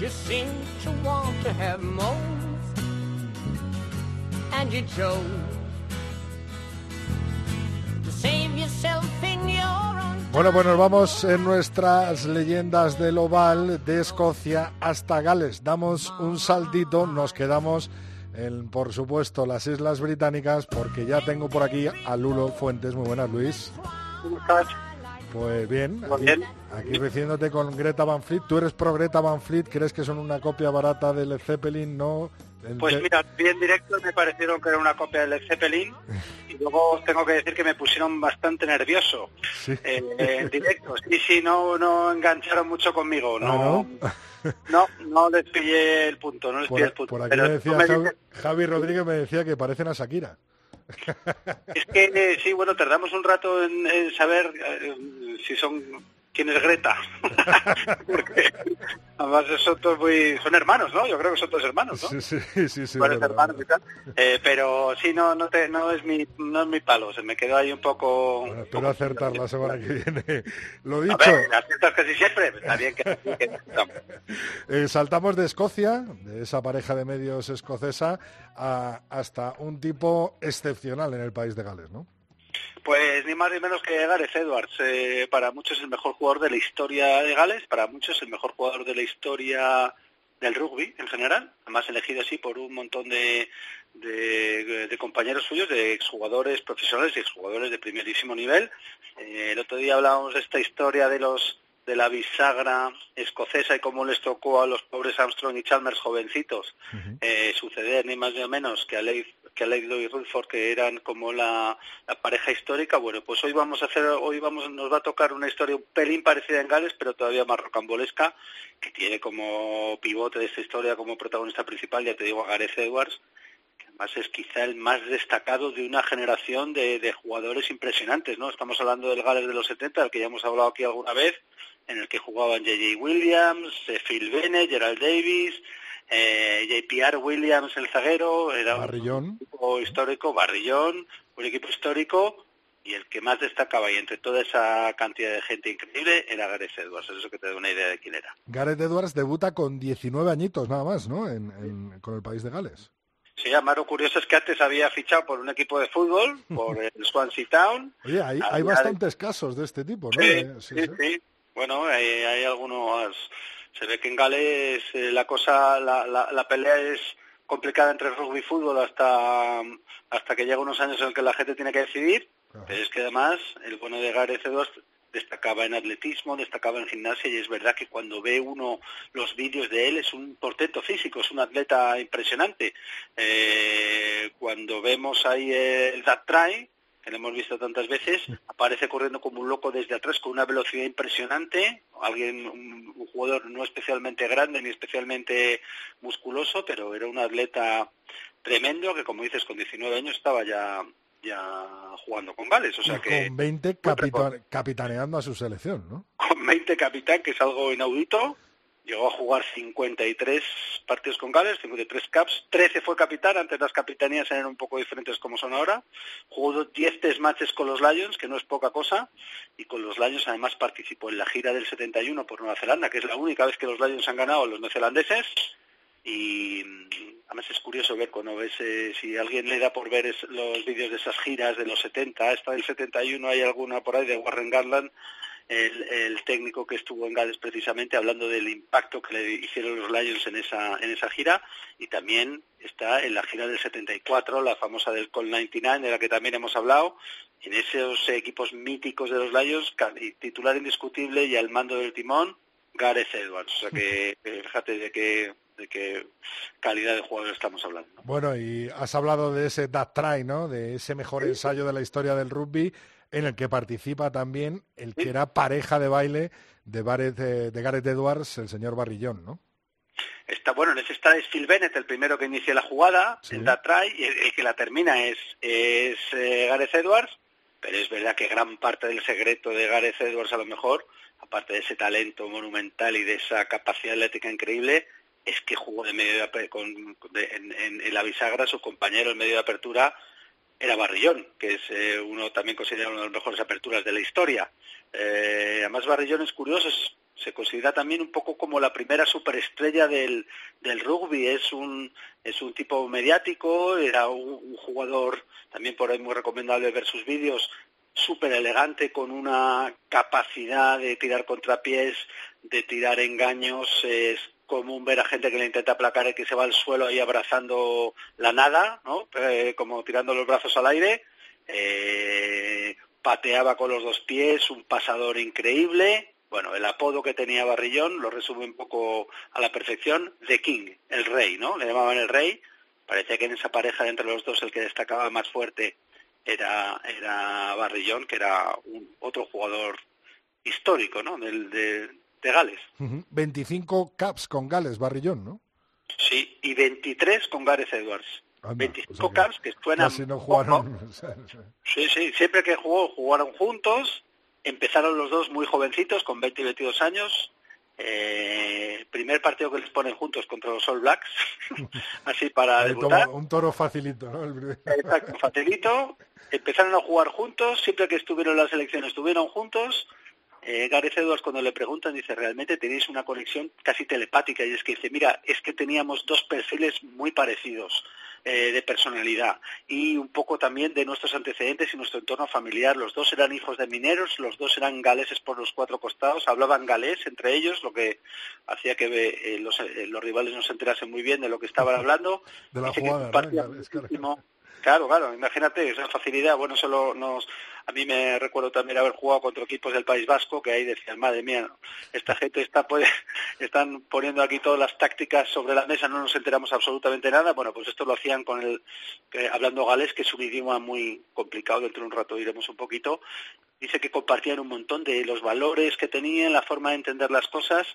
you seem to want to have most. And you chose to save yourself in your own Bueno, pues nos vamos en nuestras leyendas del oval de Escocia hasta Gales. Damos un saltito, nos quedamos en, por supuesto, las Islas Británicas, porque ya tengo por aquí a Lulo Fuentes. Muy buenas, Luis. ¿Cómo estás? Pues bien, aquí, aquí recibiéndote con Greta Van Fleet. ¿Tú eres pro Greta Van Fleet? ¿Crees que son una copia barata del Led Zeppelin? ¿No? El Pues mira, bien directo me parecieron que era una copia del Led Zeppelin y luego tengo que decir que me pusieron bastante nervioso Sí. eh, en directo. Sí, sí, no, no engancharon mucho conmigo. Ah, No, ¿no? no, no les pillé el punto, no les pillé el Por, punto. por aquí Pero me decía me Javi, Javi Rodríguez me decía que parecen a Shakira. Es que eh, sí, bueno, tardamos un rato en, saber eh, si son quién es Greta. Porque además son todos muy, son hermanos, ¿no? Yo creo que son todos hermanos, ¿no? Sí, sí, sí, sí. Hermanos y tal. Eh, pero sí, no, no, te, no es mi, no es mi palo. Se me quedó ahí un poco. Bueno, espero acertar la semana que viene. Lo A dicho, ver, aciertas casi siempre. Está bien que, eh, saltamos de Escocia, de esa pareja de medios escocesa, a- hasta un tipo excepcional en el país de Gales, ¿no? Pues ni más ni menos que Gareth Edwards. Eh, para muchos el mejor jugador de la historia de Gales, para muchos el mejor jugador de la historia del rugby en general, además elegido así por un montón de, de, de compañeros suyos, de exjugadores profesionales y exjugadores de primerísimo nivel. Eh, el otro día hablábamos de esta historia de los de la bisagra escocesa y cómo les tocó a los pobres Armstrong y Chalmers jovencitos eh, suceder ni más ni menos que a Leif que a Leigh y Rutherford que eran como la, la, pareja histórica bueno pues hoy vamos a hacer hoy vamos nos va a tocar una historia un pelín parecida en Gales pero todavía más rocambolesca que tiene como pivote de esta historia como protagonista principal ya te digo a Gareth Edwards que además es quizá el más destacado de una generación de, de jugadores impresionantes no estamos hablando del Gales de los 70 del que ya hemos hablado aquí alguna vez en el que jugaban J.J. Williams, eh, Phil Bennett, Gerald Davis, eh, J.P.R. Williams, el zaguero, era Barrillón. un equipo histórico, Barrillón, un equipo histórico, y el que más destacaba, y entre toda esa cantidad de gente increíble, era Gareth Edwards, eso que te da una idea de quién era. Gareth Edwards debuta con 19 añitos nada más, ¿no?, en, en, con el país de Gales. Sí, además lo curioso es que antes había fichado por un equipo de fútbol, por el Swansea Town. Oye, hay, hay bastantes casos de este tipo, ¿no? Sí, sí, sí. sí. Bueno, hay, hay, algunos. Se ve que en Gales eh, la cosa, la, la, la, pelea es complicada entre rugby y fútbol hasta, hasta que llega unos años en el que la gente tiene que decidir. Pero es que además el bueno de Gareth Edwards destacaba en atletismo, destacaba en gimnasia y es verdad que cuando ve uno los vídeos de él es un portento físico, es un atleta impresionante. Eh, cuando vemos ahí el that try, que lo hemos visto tantas veces, aparece corriendo como un loco desde atrás con una velocidad impresionante, alguien, un, un, jugador no especialmente grande ni especialmente musculoso, pero era un atleta tremendo que como dices con 19 años estaba ya ya jugando con Gales, o sea que con 20 capita capitaneando a su selección, ¿no? Con 20 capitán, que es algo inaudito, llegó a jugar 53 partidos con Gales, 53 caps, 13 fue capitán, antes las capitanías eran un poco diferentes como son ahora, jugó 10 test matches con los Lions, que no es poca cosa, y con los Lions además participó en la gira del 71 por Nueva Zelanda, que es la única vez que los Lions han ganado a los neozelandeses, y además es curioso ver cuando ves, eh, si alguien le da por ver es, los vídeos de esas giras de los 70, esta del 71 hay alguna por ahí de Warren Garland, el, el, técnico que estuvo en Gales precisamente hablando del impacto que le hicieron los Lions en esa en esa gira y también está en la gira del 74 la famosa del Col 99 de la que también hemos hablado en esos equipos míticos de los Lions titular indiscutible y al mando del timón Gareth Edwards o sea que fíjate de que de qué calidad de jugador estamos hablando. ¿no? Bueno, y has hablado de ese That Try, ¿no? De ese mejor ensayo de la historia del rugby en el que participa también el que era pareja de baile de Gareth, de Gareth Edwards, el señor Barrillón, ¿no? Está bueno, en ese está es Phil Bennett, el primero que inicia la jugada, sí. el that try, y el, el, que la termina es, es eh, Gareth Edwards, pero es verdad que gran parte del secreto de Gareth Edwards a lo mejor, aparte de ese talento monumental y de esa capacidad atlética increíble, es que jugó de medio de, con, de, en, en, en, la bisagra, su compañero en medio de apertura era Barrillón, que es eh, uno también considerado una de las mejores aperturas de la historia. Eh, además Barrillón es curioso, se considera también un poco como la primera superestrella del, del rugby, es un, es un tipo mediático, era un, jugador también por ahí muy recomendable ver sus vídeos, súper elegante, con una capacidad de tirar contrapiés, de tirar engaños, es común ver a gente que le intenta aplacar y que se va al suelo ahí abrazando la nada, ¿no? Eh, como tirando los brazos al aire. Eh, pateaba con los dos pies, un pasador increíble. Bueno, el apodo que tenía Barrillón lo resume un poco a la perfección. The King, el rey, ¿no? Le llamaban el rey. Parecía que en esa pareja entre los dos el que destacaba más fuerte era, era Barrillón, que era un, otro jugador histórico, ¿no? Del, de, de Gales. Uh -huh. 25 caps con Gales, Barrillón, ¿no? Sí, y 23 con Gareth Edwards. Anda, 25 o sea que caps que suenan casi no jugaron. sí, sí, siempre que jugó, jugaron juntos. Empezaron los dos muy jovencitos, con 20 y 22 años. Eh, primer partido que les ponen juntos contra los All Blacks, así para debutar. Un toro facilito, ¿no? Exacto, facilito. Empezaron a jugar juntos, siempre que estuvieron en la selección estuvieron juntos eh, Gareth Edwards cuando le preguntan dice realmente tenéis una conexión casi telepática y es que dice mira es que teníamos dos perfiles muy parecidos eh, de personalidad y un poco también de nuestros antecedentes y nuestro entorno familiar. Los dos eran hijos de mineros, los dos eran galeses por los cuatro costados, hablaban galés entre ellos, lo que hacía que eh, los, eh, los rivales no se enterasen muy bien de lo que estaban hablando. De la Dice que jugada, Claro, claro, imagínate esa facilidad. Bueno, solo nos, a mí me recuerdo también haber jugado contra equipos del País Vasco que ahí decían, madre mía, esta gente está pues, están poniendo aquí todas las tácticas sobre la mesa, no nos enteramos absolutamente nada. Bueno, pues esto lo hacían con el hablando galés, que es un idioma muy complicado. Dentro de un rato iremos un poquito. Dice que compartían un montón de los valores que tenían, la forma de entender las cosas.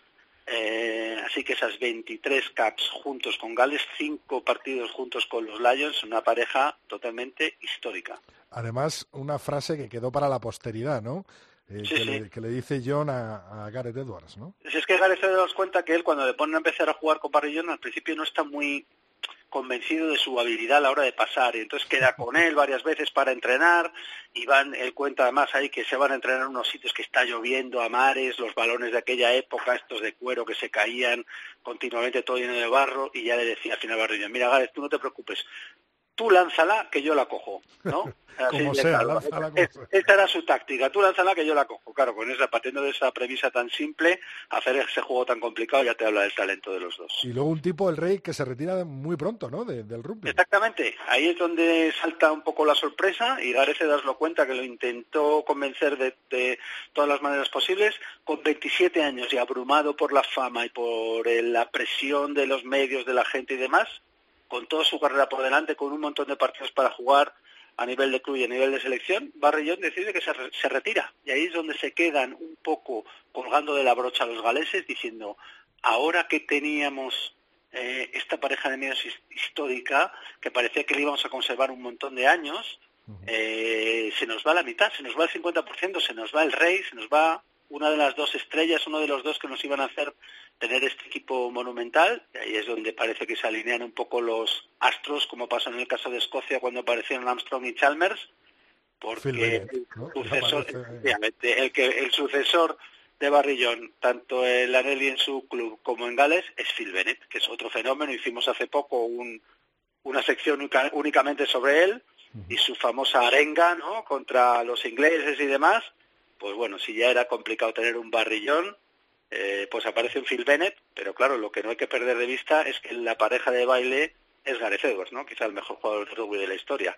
Eh, así que esas 23 caps juntos con Gales, cinco partidos juntos con los Lions, una pareja totalmente histórica. Además, una frase que quedó para la posteridad, ¿no? Eh, Sí, que, sí. Le, que le dice John a, a Gareth Edwards, ¿no? Si es que Gareth das cuenta que él cuando le ponen a empezar a jugar con Parrillón al principio no está muy convencido de su habilidad a la hora de pasar y entonces queda con él varias veces para entrenar y van, él cuenta además ahí que se van a entrenar en unos sitios que está lloviendo a mares, los balones de aquella época, estos de cuero que se caían continuamente todo lleno de barro y ya le decía al final Barrillón, mira Gareth, tú no te preocupes, tú lánzala que yo la cojo, ¿no? Así Como sea, claro. lánzala como. Esta era su táctica, tú lánzala que yo la cojo. Claro, con esa, partiendo de esa premisa tan simple, hacer ese juego tan complicado ya te habla del talento de los dos. Y luego un tipo, el rey, que se retira muy pronto, ¿no? De- del rugby. Exactamente, ahí es donde salta un poco la sorpresa y Gareth Edwards lo cuenta que lo intentó convencer de, de todas las maneras posibles, con 27 años y abrumado por la fama y por eh, la presión de los medios, de la gente y demás, con toda su carrera por delante, con un montón de partidos para jugar a nivel de club y a nivel de selección, Barrillón decide que se, re- se retira. Y ahí es donde se quedan un poco colgando de la brocha los galeses, diciendo, ahora que teníamos eh, esta pareja de medios his- histórica, que parecía que le íbamos a conservar un montón de años, eh, se nos va la mitad, se nos va el 50%, se nos va el rey, se nos va una de las dos estrellas, uno de los dos que nos iban a hacer tener este equipo monumental, y ahí es donde parece que se alinean un poco los astros, como pasó en el caso de Escocia cuando aparecieron Armstrong y Chalmers, porque el sucesor, efectivamente, el que el sucesor de Barrillón, tanto en Lanelli en su club como en Gales, es Phil Bennett, que es otro fenómeno. Hicimos hace poco un- una sección única- únicamente sobre él y su famosa arenga, ¿no? Contra los ingleses y demás. Pues bueno, si ya era complicado tener un Barrillón, eh, pues aparece un Phil Bennett, pero claro, lo que no hay que perder de vista es que la pareja de baile es Gareth Edwards, ¿no? Quizá el mejor jugador de rugby de la historia.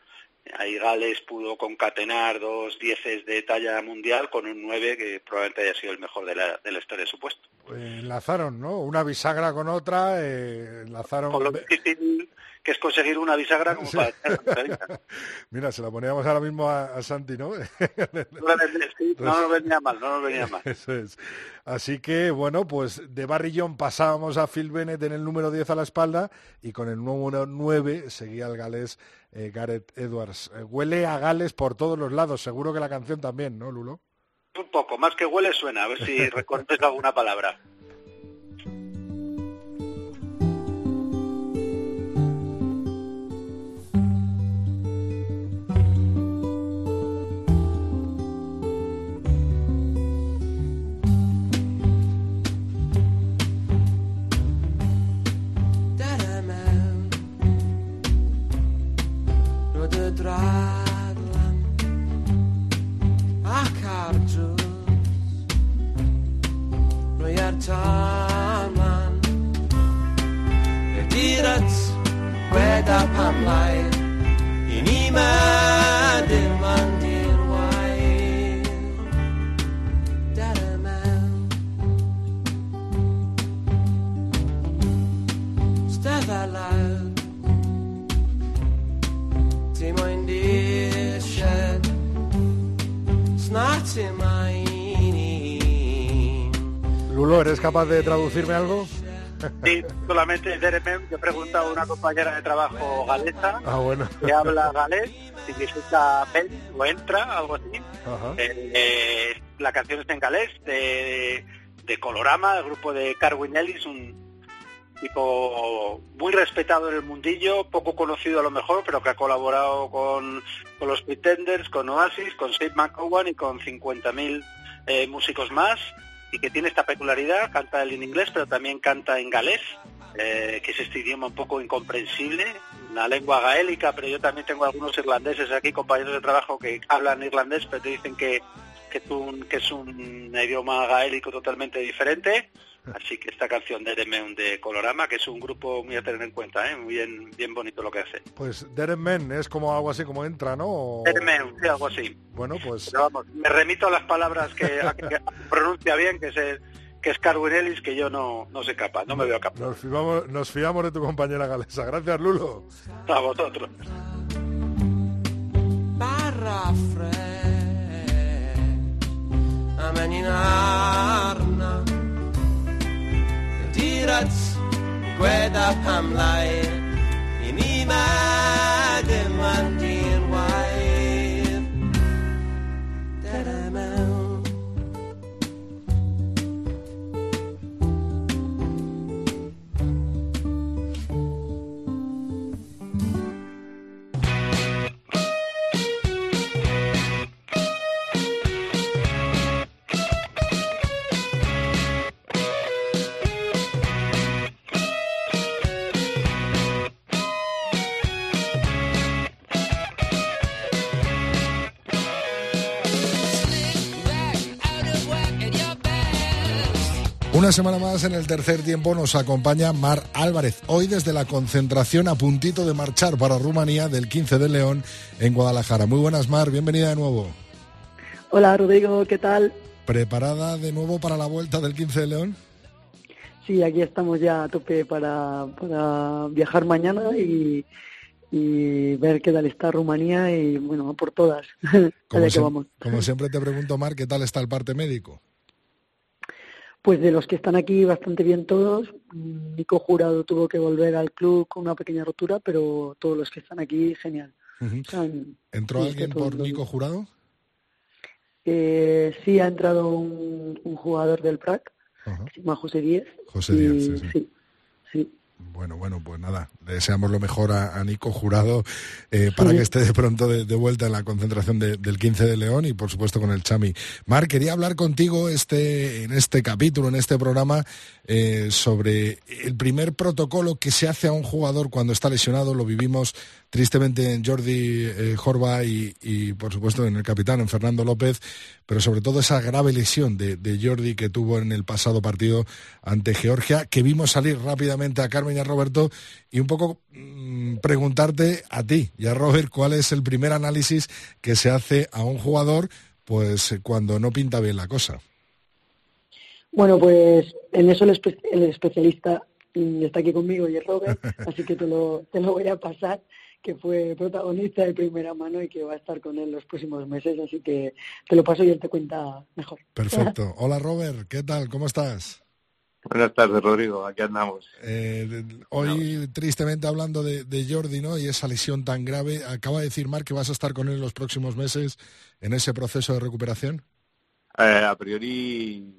Ahí Gales pudo concatenar dos dieces de talla mundial con un nueve que probablemente haya sido el mejor de la, de la historia de su puesto. Eh, enlazaron, ¿no? Una bisagra con otra, eh, enlazaron... Con lo difícil que es conseguir una bisagra como Sí. para. Mira, se la poníamos ahora mismo a, a Santi, ¿no? No sí, nos venía mal, no nos venía mal. Eso es. Así que, bueno, pues de Barrillón pasábamos a Phil Bennett en el número 10 a la espalda y con el número 9 seguía el galés eh, Gareth Edwards. Eh, huele a Gales por todos los lados, seguro que la canción también, ¿no, Lulo? Un poco, más que huele suena, a ver si recortes alguna palabra. stradlam akarcız no yartaman e dirat veda pamlai inimer Lulo, ¿eres capaz de traducirme algo? Sí, solamente Deremem, yo he preguntado a una compañera de trabajo galesa Ah, bueno. que habla galés, significa ven o entra, algo así. Eh, eh, la canción está en galés, de, de Colorama, el grupo de Carwin Ellis, un tipo muy respetado en el mundillo, poco conocido a lo mejor, pero que ha colaborado con, con los Pretenders, con Oasis, con Steve McCowan y con 50.000 eh, músicos más, y que tiene esta peculiaridad, canta él en inglés, pero también canta en galés, eh, que es este idioma un poco incomprensible, la lengua gaélica, pero yo también tengo algunos irlandeses aquí, compañeros de trabajo que hablan irlandés, pero te dicen que, que, un, que es un idioma gaélico totalmente diferente. Así que esta canción de Demen de Colorama, que es un grupo muy a tener en cuenta, ¿eh? muy bien, bien bonito lo que hace. Pues Deremen es como algo así como entra, ¿no? O- sí, algo así. Bueno, pues Pero vamos, me remito a las palabras que, a que pronuncia bien, que es, el- que es Carwin Ellis, que yo no, no soy capaz, no me veo capaz. nos fiamos, nos fiamos de tu compañera galesa. Gracias, Lulo. A vosotros. parafre Ameninarna Irat Gweda Pamlai Inima Demanti Una semana más en el tercer tiempo nos acompaña Mar Álvarez, hoy desde la concentración a puntito de marchar para Rumanía del 15 de León en Guadalajara. Muy buenas, Mar, bienvenida de nuevo. Hola Rodrigo, ¿qué tal? ¿Preparada de nuevo para la vuelta del 15 de León? Sí, aquí estamos ya a tope para, para viajar mañana y, y ver qué tal está Rumanía y bueno, a por todas. Que vamos. como siempre te pregunto, Mar, ¿qué tal está el parte médico? Pues de los que están aquí bastante bien todos. Nico Jurado tuvo que volver al club con una pequeña rotura, pero todos los que están aquí, genial. Ujú. O sea, ¿Entró alguien por bien. Nico Jurado? Eh, sí, ha entrado un, un jugador del PRAC, que se llama José Díez. José y Díaz, sí, sí. sí, sí. Bueno, bueno, pues nada, le deseamos lo mejor a, a Nico Jurado eh, para que esté de pronto de, de vuelta en la concentración de- del 15 de León y por supuesto con el Chami. Mar, quería hablar contigo este, en este capítulo, en este programa, eh, sobre el primer protocolo que se hace a un jugador cuando está lesionado. Lo vivimos tristemente en Jordi eh, Jorba y, y, por supuesto en el capitán, en Fernando López, pero sobre todo esa grave lesión de, Jordi que tuvo en el pasado partido ante Georgia, que vimos salir rápidamente a Carmen y a Roberto y un poco mm, preguntarte a ti y a Robert cuál es el primer análisis que se hace a un jugador pues cuando no pinta bien la cosa. Bueno, pues en eso el, el especialista mm, está aquí conmigo y es Robert, así que te lo, te lo voy a pasar, que fue protagonista de primera mano y que va a estar con él los próximos meses, así que te lo paso y él te cuenta mejor. Perfecto. Hola Robert, ¿qué tal? ¿Cómo estás? Buenas tardes, Rodrigo. Aquí andamos. Eh, hoy tristemente hablando de, de Jordi, ¿no? Y esa lesión tan grave, acaba de decir Marc que vas a estar con él los próximos meses en ese proceso de recuperación. Eh, a priori,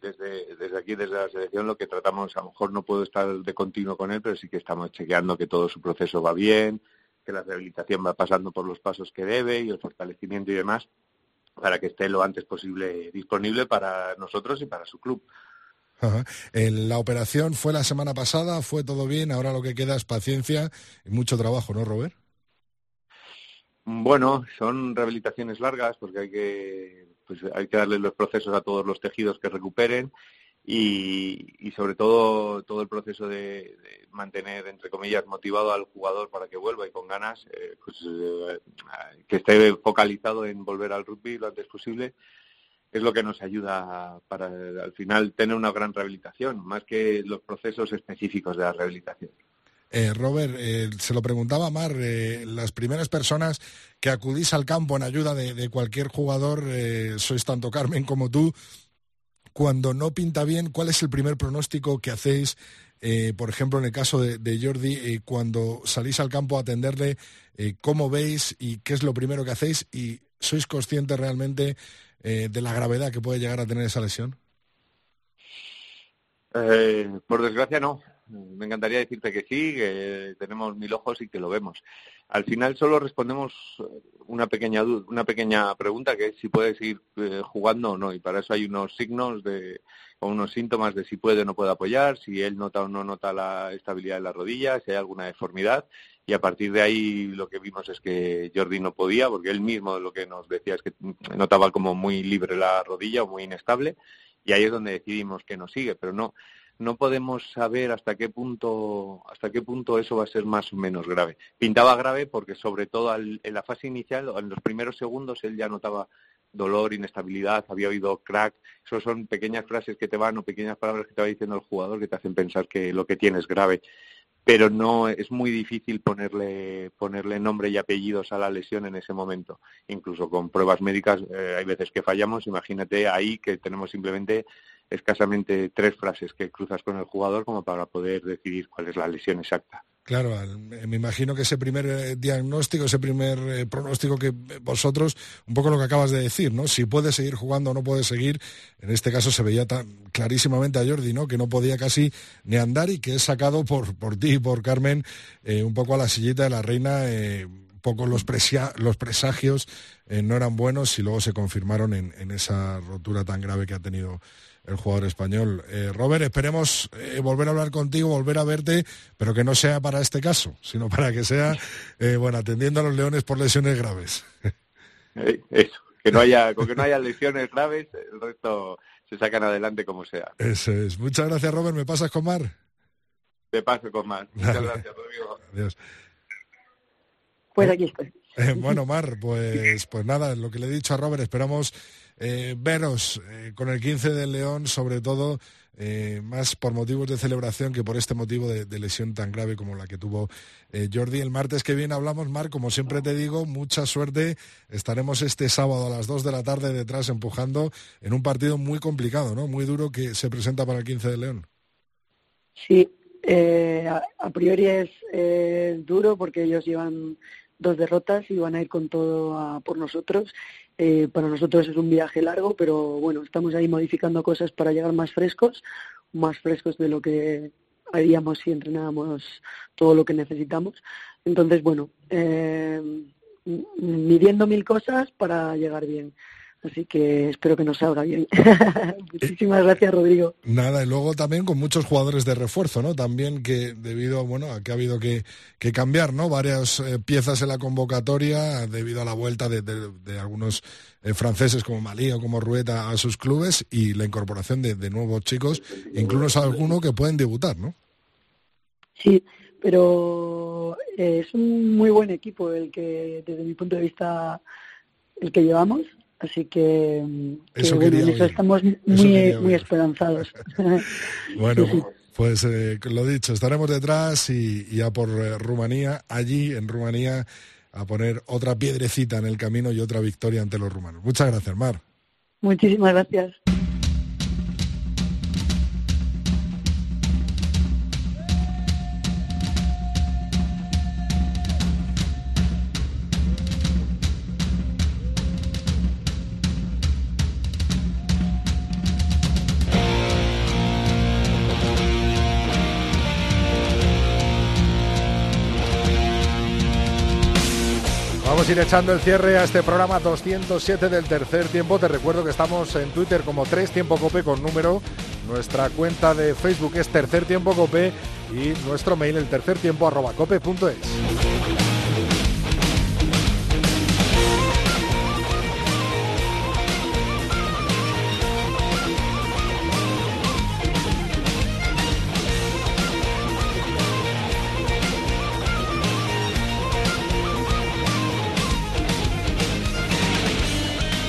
desde, desde aquí, desde la selección, lo que tratamos, a lo mejor no puedo estar de continuo con él, pero sí que estamos chequeando que todo su proceso va bien, que la rehabilitación va pasando por los pasos que debe y el fortalecimiento y demás, para que esté lo antes posible disponible para nosotros y para su club. Ajá. La operación fue la semana pasada, fue todo bien, ahora lo que queda es paciencia y mucho trabajo, ¿no, Robert? Bueno, son rehabilitaciones largas porque hay que, pues, hay que darle los procesos a todos los tejidos que recuperen y, y sobre todo todo el proceso de, mantener, entre comillas, motivado al jugador para que vuelva y con ganas, eh, pues eh, que esté focalizado en volver al rugby lo antes posible es lo que nos ayuda para al final tener una gran rehabilitación, más que los procesos específicos de la rehabilitación. Eh, Robert, se lo preguntaba Mar, las primeras personas que acudís al campo en ayuda de, de cualquier jugador, sois tanto Carmen como tú, cuando no pinta bien, ¿cuál es el primer pronóstico que hacéis? eh, por ejemplo, en el caso de, Jordi, eh, cuando salís al campo a atenderle, eh, ¿cómo veis y qué es lo primero que hacéis? ¿Y sois conscientes realmente de la gravedad que puede llegar a tener esa lesión? Por desgracia no. Me encantaría decirte que sí, que tenemos mil ojos y que lo vemos. Al final solo respondemos una pequeña du- una pequeña pregunta que es si puede seguir eh, jugando o no y para eso hay unos signos de o unos síntomas de si puede o no puede apoyar, si él nota o no nota la estabilidad de la rodilla, si hay alguna deformidad y a partir de ahí lo que vimos es que Jordi no podía, porque él mismo lo que nos decía es que notaba como muy libre la rodilla o muy inestable, y ahí es donde decidimos que no sigue, pero no no podemos saber hasta qué punto hasta qué punto eso va a ser más o menos grave. Pintaba grave porque sobre todo en la fase inicial, en los primeros segundos, él ya notaba dolor, inestabilidad, había oído crack. Eso son pequeñas frases que te van o pequeñas palabras que te va diciendo el jugador que te hacen pensar que lo que tiene es grave pero no es muy difícil ponerle ponerle nombre y apellidos a la lesión en ese momento. Incluso con pruebas médicas eh, hay veces que fallamos. Imagínate ahí que tenemos simplemente escasamente tres frases que cruzas con el jugador como para poder decidir cuál es la lesión exacta. Claro, me imagino que ese primer eh, diagnóstico, ese primer eh, pronóstico que vosotros, un poco lo que acabas de decir, ¿no? Si puede seguir jugando o no puede seguir, en este caso se veía tan clarísimamente a Jordi, ¿no? Que no podía casi ni andar y que es sacado por, por ti y por Carmen eh, un poco a la sillita de la reina, un poco los presagios no eran buenos y luego se confirmaron en esa rotura tan grave que ha tenido el jugador español. Eh, Robert, esperemos eh, volver a hablar contigo, volver a verte, pero que no sea para este caso, sino para que sea, eh, bueno, atendiendo a los leones por lesiones graves. Eso, que no haya, con que no haya lesiones graves, el resto se sacan adelante como sea. Eso es. Muchas gracias, Robert. ¿Me pasas con Mar? Te paso con Mar. Muchas gracias, Rodrigo. Adiós. Pues aquí estoy. bueno, Mar, pues, pues nada, lo que le he dicho a Robert, esperamos eh, veros eh, con el 15 del León, sobre todo eh, más por motivos de celebración que por este motivo de, lesión tan grave como la que tuvo Jordi. El martes que viene hablamos, Mar, como siempre te digo, mucha suerte. Estaremos este sábado a las 2 de la tarde detrás empujando en un partido muy complicado, ¿no? Muy duro que se presenta para el 15 de León. Sí, a, priori es duro porque ellos llevan dos derrotas y van a ir con todo por nosotros eh, para nosotros es un viaje largo, pero bueno, estamos ahí modificando cosas para llegar más frescos, más frescos de lo que haríamos si entrenábamos todo lo que necesitamos. Entonces, bueno, eh, midiendo mil cosas para llegar bien. Así que espero que nos salga bien. Muchísimas gracias, Rodrigo. Nada, y luego también con muchos jugadores de refuerzo, ¿no? También que debido bueno, a que ha habido que, cambiar, ¿no? Varias eh, piezas en la convocatoria debido a la vuelta de, algunos eh, franceses como Malí o como Rueta a sus clubes y la incorporación de, nuevos chicos, incluso algunos que pueden debutar, ¿no? Sí, pero eh, es un muy buen equipo el que, desde mi punto de vista, el que llevamos Así que, eso estamos muy, muy esperanzados. bueno, pues eh, lo dicho, estaremos detrás y, y a por eh, Rumanía, allí en Rumanía, a poner otra piedrecita en el camino y otra victoria ante los rumanos. Muchas gracias, Mar. Muchísimas gracias. Ir echando el cierre a este programa 207 del tercer tiempo. Te recuerdo que estamos en Twitter como Tres Tiempo Cope con número. Nuestra cuenta de Facebook es Tercer Tiempo Cope y nuestro mail el tercer tiempo arroba cope.es.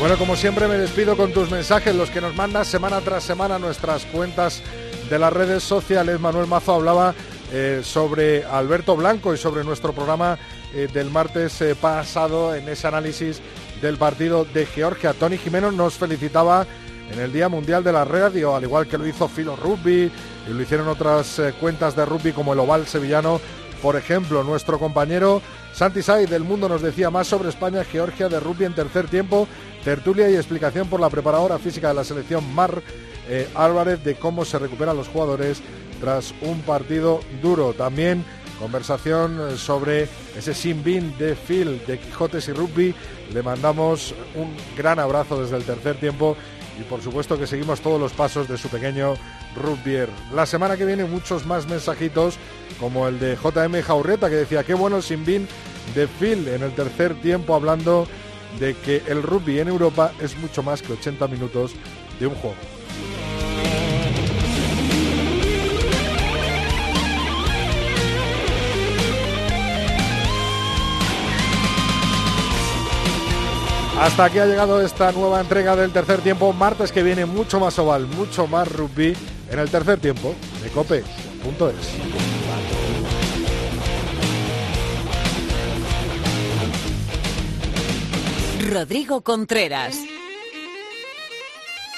Bueno, como siempre me despido con tus mensajes, los que nos mandas semana tras semana nuestras cuentas de las redes sociales. Manuel Mazo hablaba eh, sobre Alberto Blanco y sobre nuestro programa eh, del martes eh, pasado en ese análisis del partido de Georgia. Tony Jiménez nos felicitaba en el Día Mundial de la Radio, al igual que lo hizo Filo Rugby y lo hicieron otras cuentas de rugby como el Oval Sevillano. Por ejemplo, nuestro compañero Santi Sai del Mundo nos decía más sobre España, Georgia de rugby en tercer tiempo tertulia y explicación por la preparadora física de la selección Mar eh, Álvarez de cómo se recuperan los jugadores tras un partido duro. También conversación eh, sobre ese sin bin de Phil de Quijotes y Rugby. Le mandamos un gran abrazo desde el tercer tiempo y por supuesto que seguimos todos los pasos de su pequeño rugbier. La semana que viene muchos más mensajitos como el de JM Jaurreta que decía qué bueno el Sinbin de Phil en el tercer tiempo hablando de que el rugby en Europa es mucho más que 80 minutos de un juego. Hasta aquí ha llegado esta nueva entrega del tercer tiempo. Martes que viene mucho más oval, mucho más rugby en el tercer tiempo de cope.es. Rodrigo Contreras.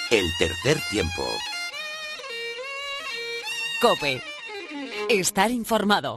El tercer tiempo. Cope. Estar informado.